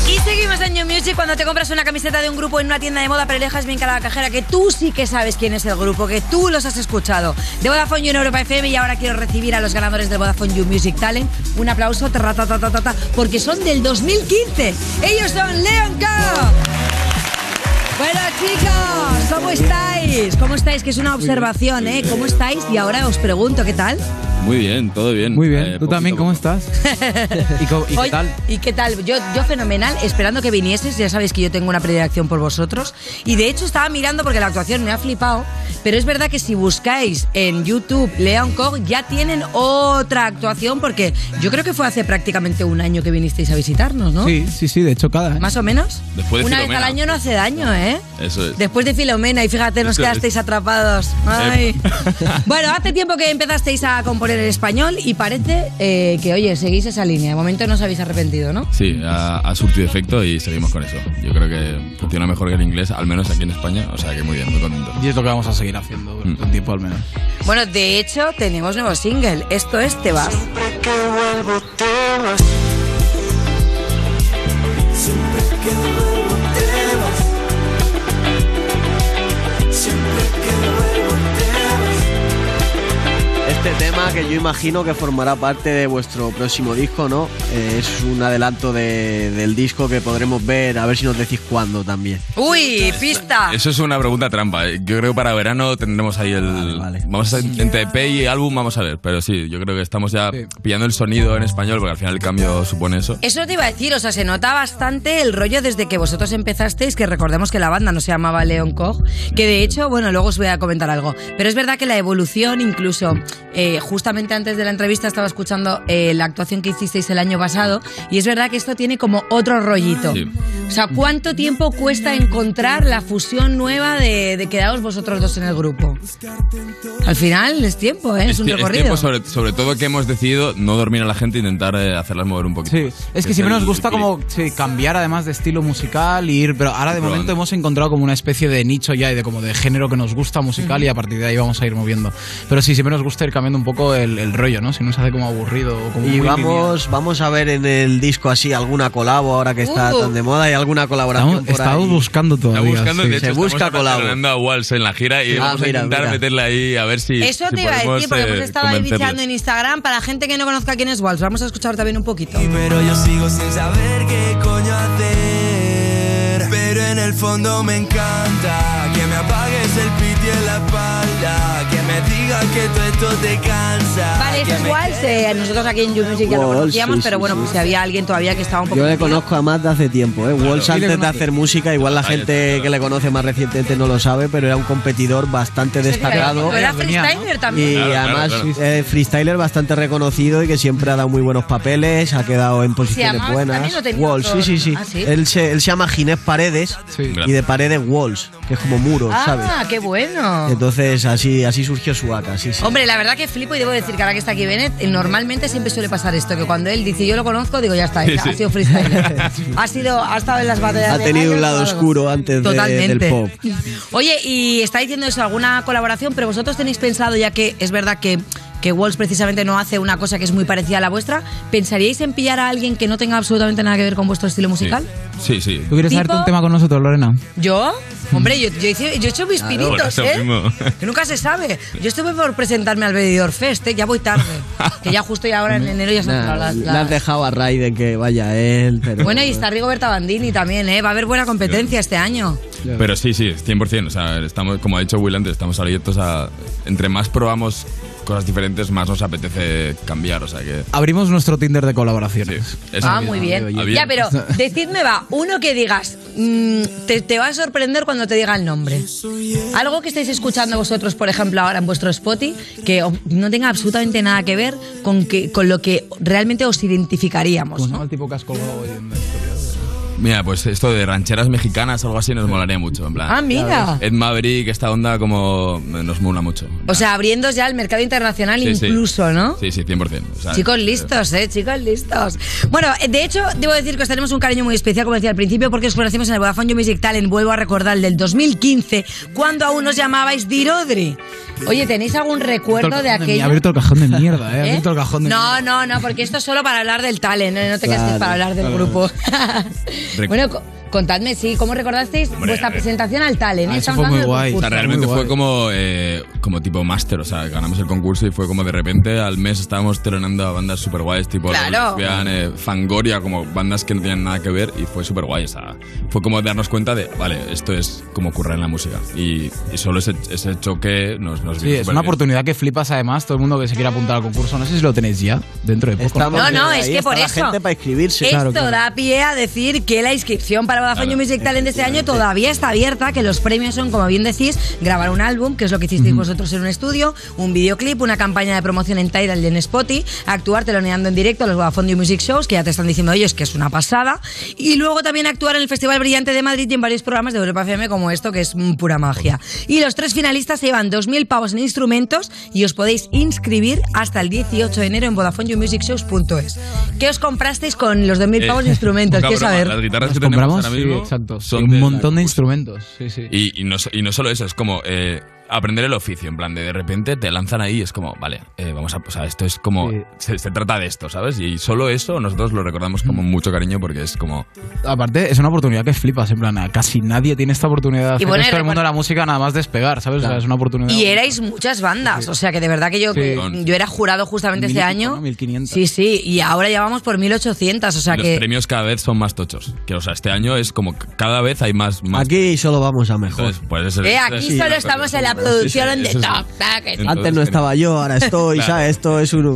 D: Y seguimos en New Music cuando te compras una camiseta de un grupo en una tienda de moda, pero dejas bien cara a la cajera que tú sí que sabes quién es el grupo, que tú los has escuchado. De Vodafone You en Europa FM y ahora quiero recibir a los ganadores del Vodafone You Music Talent. Un aplauso, tarratatatata, porque son del 2015. Ellos son Leon K. Bueno chicos, ¿cómo estáis? ¿Cómo estáis? Que es una observación, ¿eh? ¿Cómo estáis? Y ahora os pregunto, ¿qué tal?
R: Muy bien, todo bien.
S: Muy bien.
R: Eh,
S: ¿Tú también cómo estás? ¿Y, co- y qué
D: Oye,
S: tal?
D: ¿Y qué tal? Yo, yo fenomenal, esperando que vinieses. Ya sabéis que yo tengo una predilección por vosotros. Y de hecho estaba mirando porque la actuación me ha flipado. Pero es verdad que si buscáis en YouTube Leon Koch, ya tienen otra actuación porque yo creo que fue hace prácticamente un año que vinisteis a visitarnos, ¿no?
S: Sí, sí, sí, de hecho cada. ¿eh?
D: Más o menos.
R: Después de
D: una vez
R: Filomena.
D: al año no hace daño, ¿eh?
R: Eso es.
D: Después de Filomena, y fíjate, nos
R: Eso es.
D: quedasteis atrapados. Ay. bueno, hace tiempo que empezasteis a componer en español y parece eh, que, oye, seguís esa línea. De momento no os habéis arrepentido, ¿no?
R: Sí, ha, ha surtido efecto y seguimos con eso. Yo creo que funciona mejor que el inglés, al menos aquí en España. O sea que muy bien, muy contento.
S: Y es lo que vamos a seguir haciendo durante un tiempo al menos.
D: Bueno, de hecho, tenemos nuevo single. Esto es Te vas.
Q: que vuelvo te vas. Siempre que vuelvo
C: Este tema que yo imagino que formará parte de vuestro próximo disco, ¿no? Eh, es un adelanto de- del disco que podremos ver, a ver si nos decís cuándo también.
D: Uy, pista.
R: Eso es una pregunta trampa. Yo creo que para verano tendremos ahí el. Vamos a entre EP y álbum, vamos a ver. Pero sí, yo creo que estamos ya pillando el sonido en español, porque al final el cambio supone eso.
D: Eso te iba a decir, o sea, se nota bastante el rollo desde que vosotros empezasteis, que recordemos que la banda no se llamaba Leon Koch, que de hecho, bueno, luego os voy a comentar algo, pero es verdad que la evolución, incluso eh, justamente antes de la entrevista estaba escuchando eh, la actuación que hicisteis el año pasado, y es verdad que esto tiene como otro rollito.
R: Sí.
D: O sea, ¿cuánto tiempo cuesta encontrar la fusión nueva de, de quedaros vosotros dos en el grupo? Al final es tiempo, ¿eh? Es, un
R: tie-
D: recorrido.
R: tiempo sobre, sobre todo que hemos decidido no dormir a la gente e intentar eh, hacerlas mover un poquito.
S: Sí,
R: más.
S: es que siempre
R: el-
S: nos gusta
R: el
S: como sí, cambiar además de estilo musical y ir, pero ahora de
R: Probando.
S: momento hemos encontrado como una especie de nicho ya y de como de género que nos gusta musical y a partir de ahí vamos a ir moviendo. Pero sí, siempre nos gusta ir cambiando un poco el, el rollo, ¿no? Si no se hace como aburrido o como
C: Y
S: muy
C: vamos, vamos a ver en el disco así alguna colabo ahora que está
S: Uh.
C: tan de moda y alguna colaboración
S: Estamos,
C: por
S: estamos
C: ahí.
S: buscando todavía.
R: Estamos buscando,
S: sí.
R: de hecho,
C: Se busca
R: estamos
C: colabo.
R: a Walls en la gira y
C: Ah,
R: vamos
C: mira,
R: a intentar
C: mira.
R: meterla ahí a ver si.
D: Eso
R: si
D: te iba a decir, porque hemos
R: eh,
D: estado ahí bicheando en Instagram. Para gente que no conozca quién es Walsh, vamos a escuchar también un poquito.
Q: Pero yo sigo sin saber qué coño hacer. Pero en el fondo me encanta que me apagues el piti en la espalda. Me digas que todo esto te cansa.
D: Vale,
Q: que
D: es Walsh. eh, nosotros aquí en You Music ya lo conocíamos,
C: sí,
D: pero bueno,
C: sí.
D: pues si había alguien todavía que estaba un poco.
C: Yo le conozco a más de hace tiempo, ¿eh? Walsh
R: Sí,
C: antes de hacer música, igual la gente que le conoce más recientemente no lo sabe, pero era un competidor bastante destacado.
D: Pero era freestyler también.
C: Y
R: Claro, claro,
C: además
R: claro.
C: eh, freestyler bastante reconocido y que siempre ha dado muy buenos papeles, ha quedado en posiciones buenas.
D: también lo tenía
C: Walsh, sí, sí, sí.
D: Ah, ¿sí?
C: Él, se, él se llama Ginés Paredes y de Paredes Walsh, que es como muro, ¿sabes?
D: Ah, qué bueno.
C: Entonces así, así surgió su vaca, sí, sí.
D: Hombre, la verdad que flipo y debo decir que ahora que está aquí Bennett, eh, normalmente siempre suele pasar esto, que cuando él dice yo lo conozco, digo ya está,
C: Sí,
D: ha sido freestyler. ha sido, ha estado en las batallas
C: Ha
D: de
C: tenido un lado oscuro antes de- del pop.
D: Oye, y está diciendo eso, alguna colaboración, pero vosotros tenéis pensado, ya que es verdad que que Walls precisamente no hace una cosa que es muy parecida a la vuestra, ¿pensaríais en pillar a alguien que no tenga absolutamente nada que ver con vuestro estilo musical?
R: Sí, sí.
S: ¿Tú quieres hacerte un tema con nosotros, Lorena?
D: ¿Yo? Hombre, yo, yo, hice- yo he hecho mis
R: Por
D: pinitos, ¿eh?
R: mismo.
D: Que nunca se sabe. Yo estuve por presentarme al Benidorm Fest, ¿eh? ya voy tarde. Que ya justo y ahora en enero ya se han
C: Nah,
D: las-
C: Le
D: las-
C: has dejado a Raiden que vaya él, pero...
D: Bueno, y está Rigoberta Bandini también, ¿eh? Va a haber buena competencia este año.
R: Pero sí, sí, 100%. O sea, estamos, como ha dicho Will antes, estamos abiertos a. Entre más probamos cosas diferentes, más nos apetece cambiar. O sea que.
S: Abrimos nuestro Tinder de colaboraciones.
R: Eso
D: ah, muy bien.
R: Ah, bien.
D: Ya, pero decidme, va, uno que digas, mm, te, te va a sorprender cuando te diga el nombre. Algo que estáis escuchando vosotros, por ejemplo, ahora en vuestro Spotify, que no tenga absolutamente nada que ver con, que, con lo que realmente os identificaríamos.
S: Pues
D: ¿no?
S: no, el tipo que has colgado hoy en
R: Mira, pues esto de rancheras mexicanas o algo así nos molaría mucho. En plan.
D: Ah, mira.
R: Ed Maverick, esta onda como nos mola mucho.
D: O sea, abriendo ya el mercado internacional
R: Sí, sí.
D: incluso, ¿no?
R: Sí, sí, 100%. O sea,
D: Chicos listos, ¿eh? Chicos listos. Bueno, de hecho, debo decir que os tenemos un cariño muy especial, como decía al principio, porque os conocimos en el Vodafone You Music Talent, vuelvo a recordar, el del 2015, cuando aún nos llamabais Dirodri. Oye, ¿tenéis algún recuerdo de aquello?
S: abierto el cajón de mierda, ¿eh?
D: ¿Eh?
S: abierto el cajón de
D: No, no, no, porque esto es solo para hablar del talent, ¿eh? no te creas que es
S: Claro,
D: para hablar del
S: claro.
D: grupo. Bueno, contadme, sí, ¿cómo recordasteis
R: Hombre,
D: vuestra
R: eh.
D: presentación al talent?
R: Ah,
D: eh?
R: eso fue muy guay. O sea, realmente fue como, eh, como tipo máster. O sea, ganamos el concurso y fue como de repente al mes estábamos teloneando a bandas super guays, tipo
D: Claro.
R: Lesbian, eh, Fangoria, como bandas que no tenían nada que ver y fue súper guay. O sea, fue como darnos cuenta de, vale, esto es como ocurre en la música. Y, y solo ese, ese choque nos, nos
S: Sí, es
R: súper
S: una
R: bien.
S: oportunidad que flipas además, todo el mundo que se quiera apuntar al concurso. No sé si lo tenéis ya, dentro de poco.
C: Estamos-
D: No, no, es que por
C: la
D: eso.
C: gente para inscribirse.
D: Esto
C: Claro, claro.
D: da pie a decir que la inscripción para Vodafone
C: Claro,
D: You Music Talent de este año todavía está abierta, que los premios son, como bien decís, grabar un álbum, que es lo que hicisteis vosotros en un estudio, un videoclip, una campaña de promoción en Tidal y en Spotify, actuar teloneando en directo a los Vodafone Music Shows, que ya te están diciendo ellos que es una pasada, y luego también actuar en el Festival Brillante de Madrid y en varios programas de Europa FM como esto, que es pura magia. Y los tres finalistas se llevan 2.000 pavos en instrumentos y os podéis inscribir hasta el 18 de enero en VodafoneYouMusicShows.es. ¿Qué os comprasteis con los 2.000 pavos de
R: Eh,
D: instrumentos? Quiero saber.
R: Las guitarras
S: Nos
R: que tenemos
S: compramos,
R: ahora
S: sí,
R: mismo
S: exacto.
R: son
S: Sí, un
R: de-
S: montón de instrumentos. Sí, sí.
R: Y, y no, y no solo eso, es como eh, aprender el oficio, en plan de de repente te lanzan ahí y es como, vale, eh, vamos a, o sea, esto es como,
S: Sí.
R: se, se trata de esto, ¿sabes? Y solo eso nosotros lo recordamos como mucho cariño porque es como,
S: Aparte, es una oportunidad que flipas, en plan, casi nadie tiene esta oportunidad de hacer
D: bueno,
S: esto
D: y
S: en el mundo de la música nada más despegar, ¿sabes? O sea, es una oportunidad.
D: Y erais muchas bandas, o sea que de verdad que yo,
S: Sí.
D: yo era jurado justamente
S: y
D: este año.
S: ¿no? 1500.
D: Sí, sí, y ahora ya vamos por 1800, o sea
R: los
D: que...
R: premios cada vez son más tochos. Que, o sea, este año es como que cada vez hay más... más
C: Aquí solo vamos a mejor.
R: Entonces, pues ese-
D: Eh, aquí solo estamos en la
R: sí,
D: producción
R: sí,
D: de. Top.
C: Antes no estaba yo, ahora estoy,
R: Claro.
C: ¿sabes? Esto es un...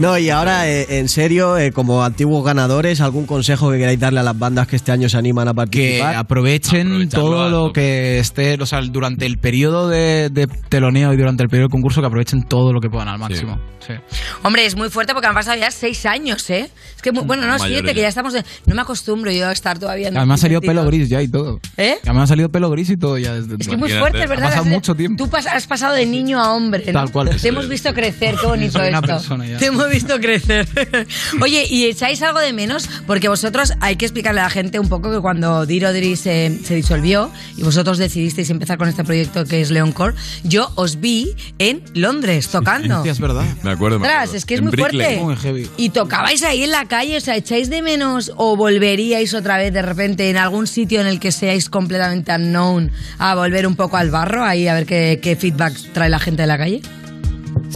C: no, y ahora, eh, en serio, eh, como antiguos ganadores, ¿algún consejo que queráis darle a las bandas que este año se animan a
S: que
C: participar?
S: aprovechen todo lo que esté, o sea, durante el periodo de, de teloneo y durante el periodo de concurso, que aprovechen todo lo que puedan al máximo. Sí.
D: Hombre, es muy fuerte porque han pasado ya seis años, ¿eh? Es que, bueno, no, siete, que
S: ya.
D: estamos... en- No me acostumbro yo a estar todavía en
S: Además ha salido
D: 2022.
S: pelo gris ya y todo.
D: ¿Eh?
S: Además ha salido pelo gris y todo ya desde
D: Es que muy fuerte, ¿verdad?
S: Pasado mucho tiempo.
D: Tú pas- has pasado de niño a hombre, ¿no?
S: Tal cual.
D: Te hemos visto crecer, qué bonito
S: Soy una
D: esto.
S: persona ya.
D: Te hemos visto crecer. Oye, ¿y echáis algo de menos? Porque vosotros hay que explicarle a la gente un poco que cuando Dirodri se, se disolvió y vosotros decidisteis empezar con este proyecto que es Leoncore, yo os vi en Londres tocando.
S: Sí, es verdad.
R: Me acuerdo, me acuerdo.
D: es que es
R: En
D: muy
R: Brickley.
D: fuerte.
S: Muy heavy.
D: Y tocabais ahí en la calle, o sea, ¿echáis de menos o volveríais otra vez de repente en algún sitio en el que seáis completamente unknown a volver un poco al barro, ahí a ver qué, qué feedback trae la gente de la calle?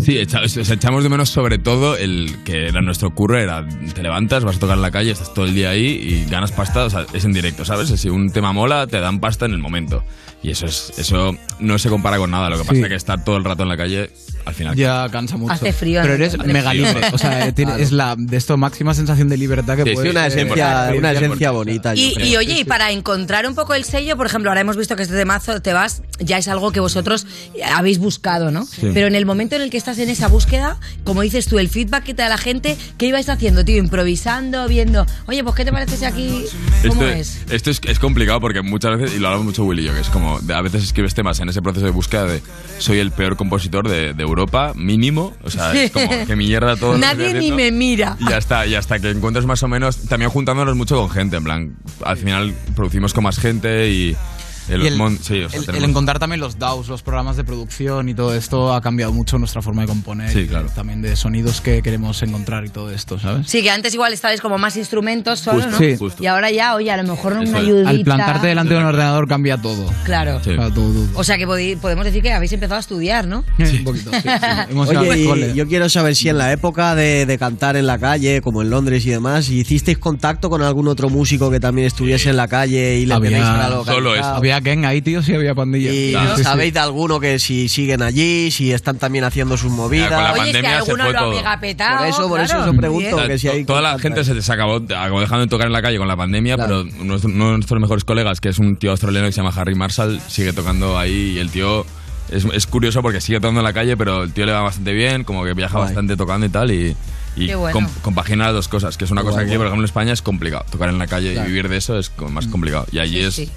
R: Sí, echamos de menos sobre todo el que era nuestro curro, era te levantas, vas a tocar la calle, estás todo el día ahí y ganas pasta, o sea, es en directo, ¿sabes? Si un tema mola, te dan pasta en el momento. Y eso es eso no se compara con nada, lo que pasa
S: Sí.
R: es que estar todo el rato en la calle al final
S: Ya cansa mucho.
D: Hace frío,
S: Pero eres mega
D: frío.
S: libre. O sea, tiene-
R: Claro.
S: es la de esto máxima sensación de libertad que
R: Sí, sí,
S: puedes
R: una
S: tener.
R: esencia-
C: una esencia bonita.
D: Y, y, oye, y para encontrar un poco el sello, por ejemplo, ahora hemos visto que este temazo te vas, ya es algo que vosotros habéis buscado, ¿no?
S: Sí.
D: Pero en el momento en el que estás en esa búsqueda, como dices tú, el feedback que te da la gente, ¿qué ibais haciendo, tío? Improvisando, viendo, oye, pues ¿qué te parece si aquí? ¿Cómo
R: esto,
D: es?
R: esto es, es complicado porque muchas veces, y lo hablamos mucho Will y yo, que es como, a veces escribes temas en ese proceso de búsqueda de soy el peor compositor de, de Europa, mínimo, o sea, es como que mierda todo.
D: Nadie ni me mira.
R: Y ya está, y hasta que encuentres más o menos, también juntándonos mucho con gente, en plan, al final producimos con más gente y, El,
S: Y el-
R: mon- sí, o sea,
S: El, el
R: tenemos-
S: encontrar también los DAWs, los programas de producción y todo esto ha cambiado mucho nuestra forma de componer.
R: Sí, claro.
S: También de sonidos que queremos encontrar y todo esto, ¿sabes?
D: Sí, que antes igual estabais como más instrumentos solo,
S: Justo,
D: ¿no?
S: sí. Justo.
D: Y ahora ya, oye, a lo mejor una
S: Eso es.
D: ayudita.
S: Al plantarte delante de un ordenador cambia todo.
D: Claro.
S: Claro, todo, todo.
D: O sea que podemos decir que habéis empezado a estudiar, ¿no?
S: Un poquito, sí, sí. Hemos ido
T: Oye, y
S: cole.
T: yo quiero saber si en la época de, de cantar en la calle, como en Londres y demás, ¿hicisteis contacto con algún otro músico que también estuviese en la calle y le tenéis para localizar?
S: Había gang ahí, tío, sí había pandilla.
T: Y
S: Claro. Sí, sí.
T: sabéis de alguno que si siguen allí, si están también haciendo sus movidas.
R: con la
D: Oye, es que
R: pandemia se fue
D: lo ha
R: todo.
D: megapetado,
T: Por eso, por eso
D: claro.
T: os pregunto que si hay
R: toda la gente se, se acabó, acabó dejando de tocar en la calle con la pandemia, pero nuestro- uno de nuestros mejores colegas, que es un tío australiano que se llama Harry Marshall, sigue tocando ahí y el tío es, es curioso porque sigue tocando en la calle, pero el tío le va bastante bien, como que viaja
T: Guay.
R: bastante tocando y tal y, y
D: Qué bueno.
R: com- compagina las dos cosas, que es una
T: Guay,
R: cosa que aquí,
T: guay.
R: por ejemplo, en España es complicado. Tocar en la calle
T: Claro.
R: y vivir de eso es más complicado. Y allí
D: Sí,
R: es
D: sí.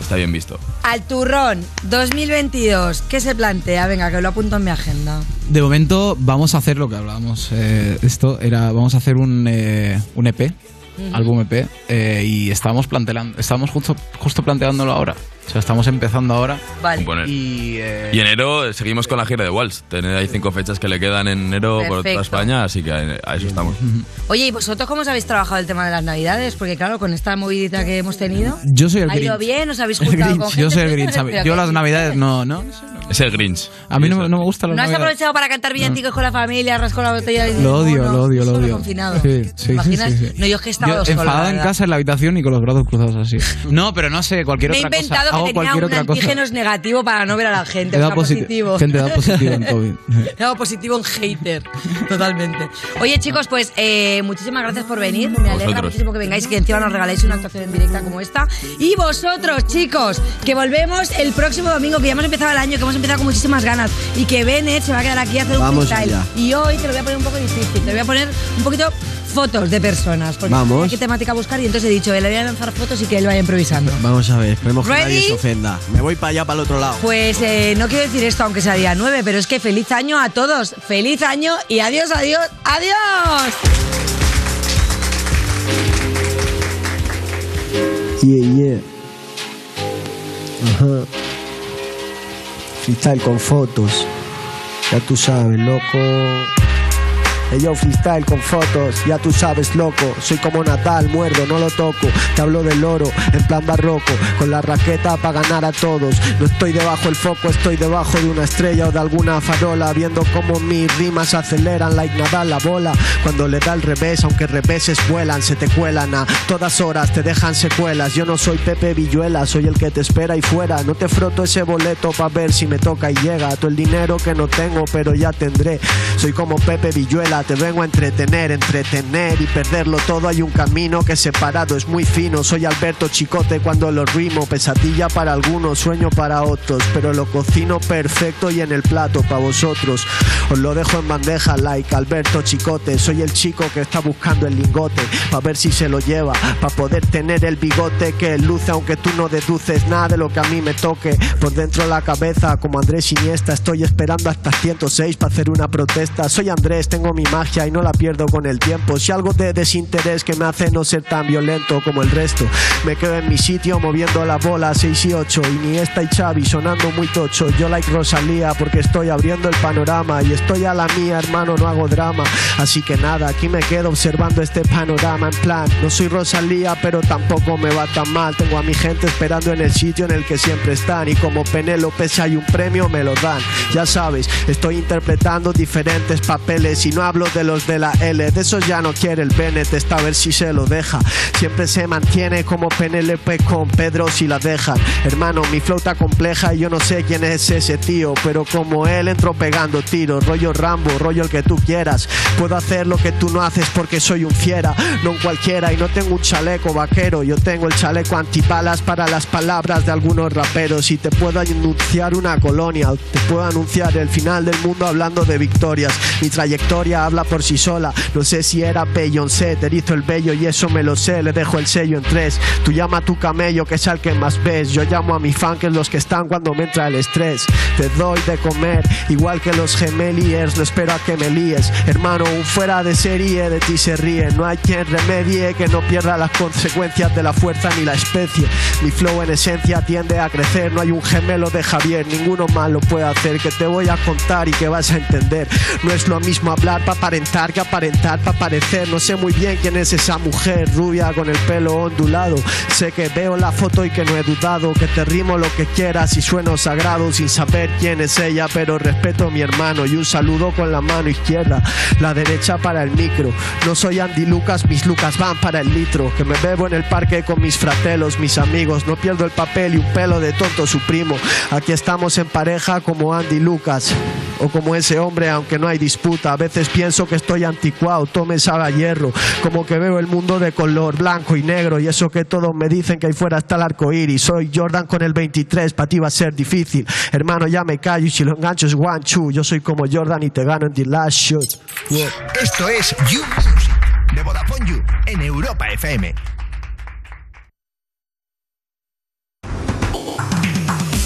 R: Está bien visto.
D: Al turrón 2022, ¿qué se plantea? Venga, que lo apunto en mi agenda.
S: De momento vamos a hacer lo que hablábamos. eh, esto era, vamos a hacer un, eh, un EP,
D: Ujú.
S: álbum EP, eh, y estábamos planteando, estamos justo, justo planteándolo ahora. O sea, estamos empezando ahora.
D: Vale.
R: Componer.
S: Y, eh,
R: Y enero seguimos con la gira de Waltz. Tener ahí cinco fechas que le quedan en enero por toda
D: Perfecto.
R: España, así que a eso estamos.
D: Oye, ¿y vosotros cómo os habéis trabajado el tema de las navidades? Porque claro, con esta movidita que hemos tenido...
S: Yo soy el
D: ¿Ha ido
S: Grinch.
D: bien? ¿Os habéis
S: El
D: juntado
S: Grinch,
D: con
S: yo
D: gente?
S: soy el Grinch. Yo las navidades no, no.
R: Es el Grinch.
S: A mí no, me- no me gustan las
D: ¿No has
S: navidades.
D: aprovechado para cantar villancicos con la familia, rascar la botella de
S: Lo odio, lo odio, lo
D: Solo
S: odio.
D: confinado.
S: Sí, sí,
D: ¿Te imaginas?
S: sí, sí, sí.
D: No, yo es que he estado
S: Yo
D: sola,
S: enfadado
D: la
S: en casa en la habitación y con los brazos cruzados así. No, pero no sé, cualquier
D: Me
S: otra cosa. Hago
D: que tenía
S: cualquier
D: un
S: otra cosa.
D: antígenos negativo para no ver a la gente. O
S: dado
D: sea,
S: posit-
D: positivo.
S: Gente, dado positivo en COVID.
D: He dado positivo en hater. Totalmente. Oye, chicos, pues eh, muchísimas gracias por venir. Me alegra
S: Vosotros.
D: muchísimo que vengáis y que encima nos regaláis una actuación en directa como esta. Y vosotros, chicos, que volvemos el próximo domingo, que ya hemos empezado el año, que hemos empezado con muchísimas ganas y que Bennett se va a quedar aquí a hacer un freestyle.
T: allá.
D: Y hoy te lo voy a poner un poco difícil. Te voy a poner un poquito fotos de personas. Porque
T: Vamos.
D: sé qué temática buscar y entonces he dicho, eh, le voy a lanzar fotos y que él vaya improvisando.
T: Vamos a ver, esperemos que
D: ¿Ready?
T: nadie se ofenda. Me voy para allá, para el otro lado.
D: Pues eh, no quiero decir esto aunque sea día 9, pero es que feliz año a todos. Feliz año y adiós, adiós, adiós.
C: Yeah, yeah. Ajá. Freestyle con fotos. Ya tú sabes, loco. Hey, yo freestyle con fotos, ya tú sabes, loco. Soy como Natal, muerdo, no lo toco. Te hablo del oro, en plan barroco. Con la raqueta para ganar a todos. No estoy debajo del foco, estoy debajo de una estrella o de alguna farola. Viendo cómo mis rimas aceleran, like Nadal la bola. Cuando le da el revés, aunque reveses vuelan, se te cuelan a todas horas, te dejan secuelas. Yo no soy Pepe Villuela, soy el que te espera y fuera. No te froto ese boleto para ver si me toca y llega. Todo el dinero que no tengo, pero ya tendré. Soy como Pepe Villuela, te vengo a entretener, entretener y perderlo todo. Hay un camino que separado es muy fino. Soy Alberto Chicote cuando lo rimo. Pesadilla para algunos, sueño para otros. Pero lo cocino perfecto y en el plato para vosotros. Os lo dejo en bandeja, like Alberto Chicote. Soy el chico que está buscando el lingote. para ver si se lo lleva. Para poder tener el bigote que luce, aunque tú no deduces nada de lo que a mí me toque. Por dentro de la cabeza, como Andrés Iniesta. Estoy esperando hasta 106 para hacer una protesta. Soy Andrés, tengo mi magia y no la pierdo con el tiempo. Si algo de desinterés que me hace no ser tan violento como el resto. Me quedo en mi sitio moviendo la bola 6 y 8. Iniesta y Xavi sonando muy tocho. Yo like Rosalía porque estoy abriendo el panorama. Y estoy a la mía, hermano, no hago drama. Así que nada, aquí me quedo observando este panorama en plan. No soy Rosalía, pero tampoco me va tan mal. Tengo a mi gente esperando en el sitio en el que siempre están. Y como Penélope, si hay un premio, me lo dan. Ya sabes, estoy interpretando diferentes papeles. Y no hablo de los de la L. De esos ya no quiere el Bennett, esta a ver si se lo deja. Siempre se mantiene como Penélope con Pedro si la dejan. Hermano, mi flauta compleja y yo no sé quién es ese tío. Pero como él entro pegando tiros, rollo Rambo, rollo el que tú quieras. Puedo hacer lo que tú no haces porque soy un fiera, no un cualquiera. Y no tengo un chaleco vaquero, yo tengo el chaleco antibalas para las palabras de algunos raperos. Y te puedo anunciar una colonia, te puedo anunciar el final del mundo hablando de victorias. Mi trayectoria habla por sí sola. No sé si era Beyoncé, te hizo el bello y eso me lo sé. Le dejo el sello en tres. Tú llama a tu camello que es al que más ves. Yo llamo a mi fan que es los que están cuando me entra el estrés. Te doy de comer, igual que los gemeliers, no espero a que me líes. Hermano, un fuera de serie de ti se ríe. No hay quien remedie que no pierda las consecuencias de la fuerza ni la especie. Mi flow en esencia tiende a crecer. No hay un gemelo de Javier, ninguno más lo puede hacer. Que te voy a contar y que vas a entender. No es lo mismo hablar para aparentar que aparentar para parecer. No sé muy bien quién es esa mujer rubia con el pelo ondulado. Sé que veo la foto y que no he dudado. Que te rimo lo que quieras y sueno sagrado sin saber quién es ella. Pero respeto a mi hermano y un saludo con la mano izquierda. La derecha para el micro. No soy Andy Lucas, mis Lucas van para el litro. Que me bebo en el parque con mis fratelos, mis amigos. No pierdo el papel y un pelo de tonto su primo. Aquí estamos en pareja como Andy Lucas. O como ese hombre, aunque no hay disputa. A veces pienso que estoy anticuado, tome saga hierro. Como que veo el mundo de color blanco y negro. Y eso que todos me dicen que ahí fuera está el arco iris. Soy Jordan con el 23, para ti va a ser difícil. Hermano, ya me callo y si lo engancho es one, two. Yo soy como Jordan y te gano en the last shot.
B: Esto es You Music de Vodafone You en Europa FM.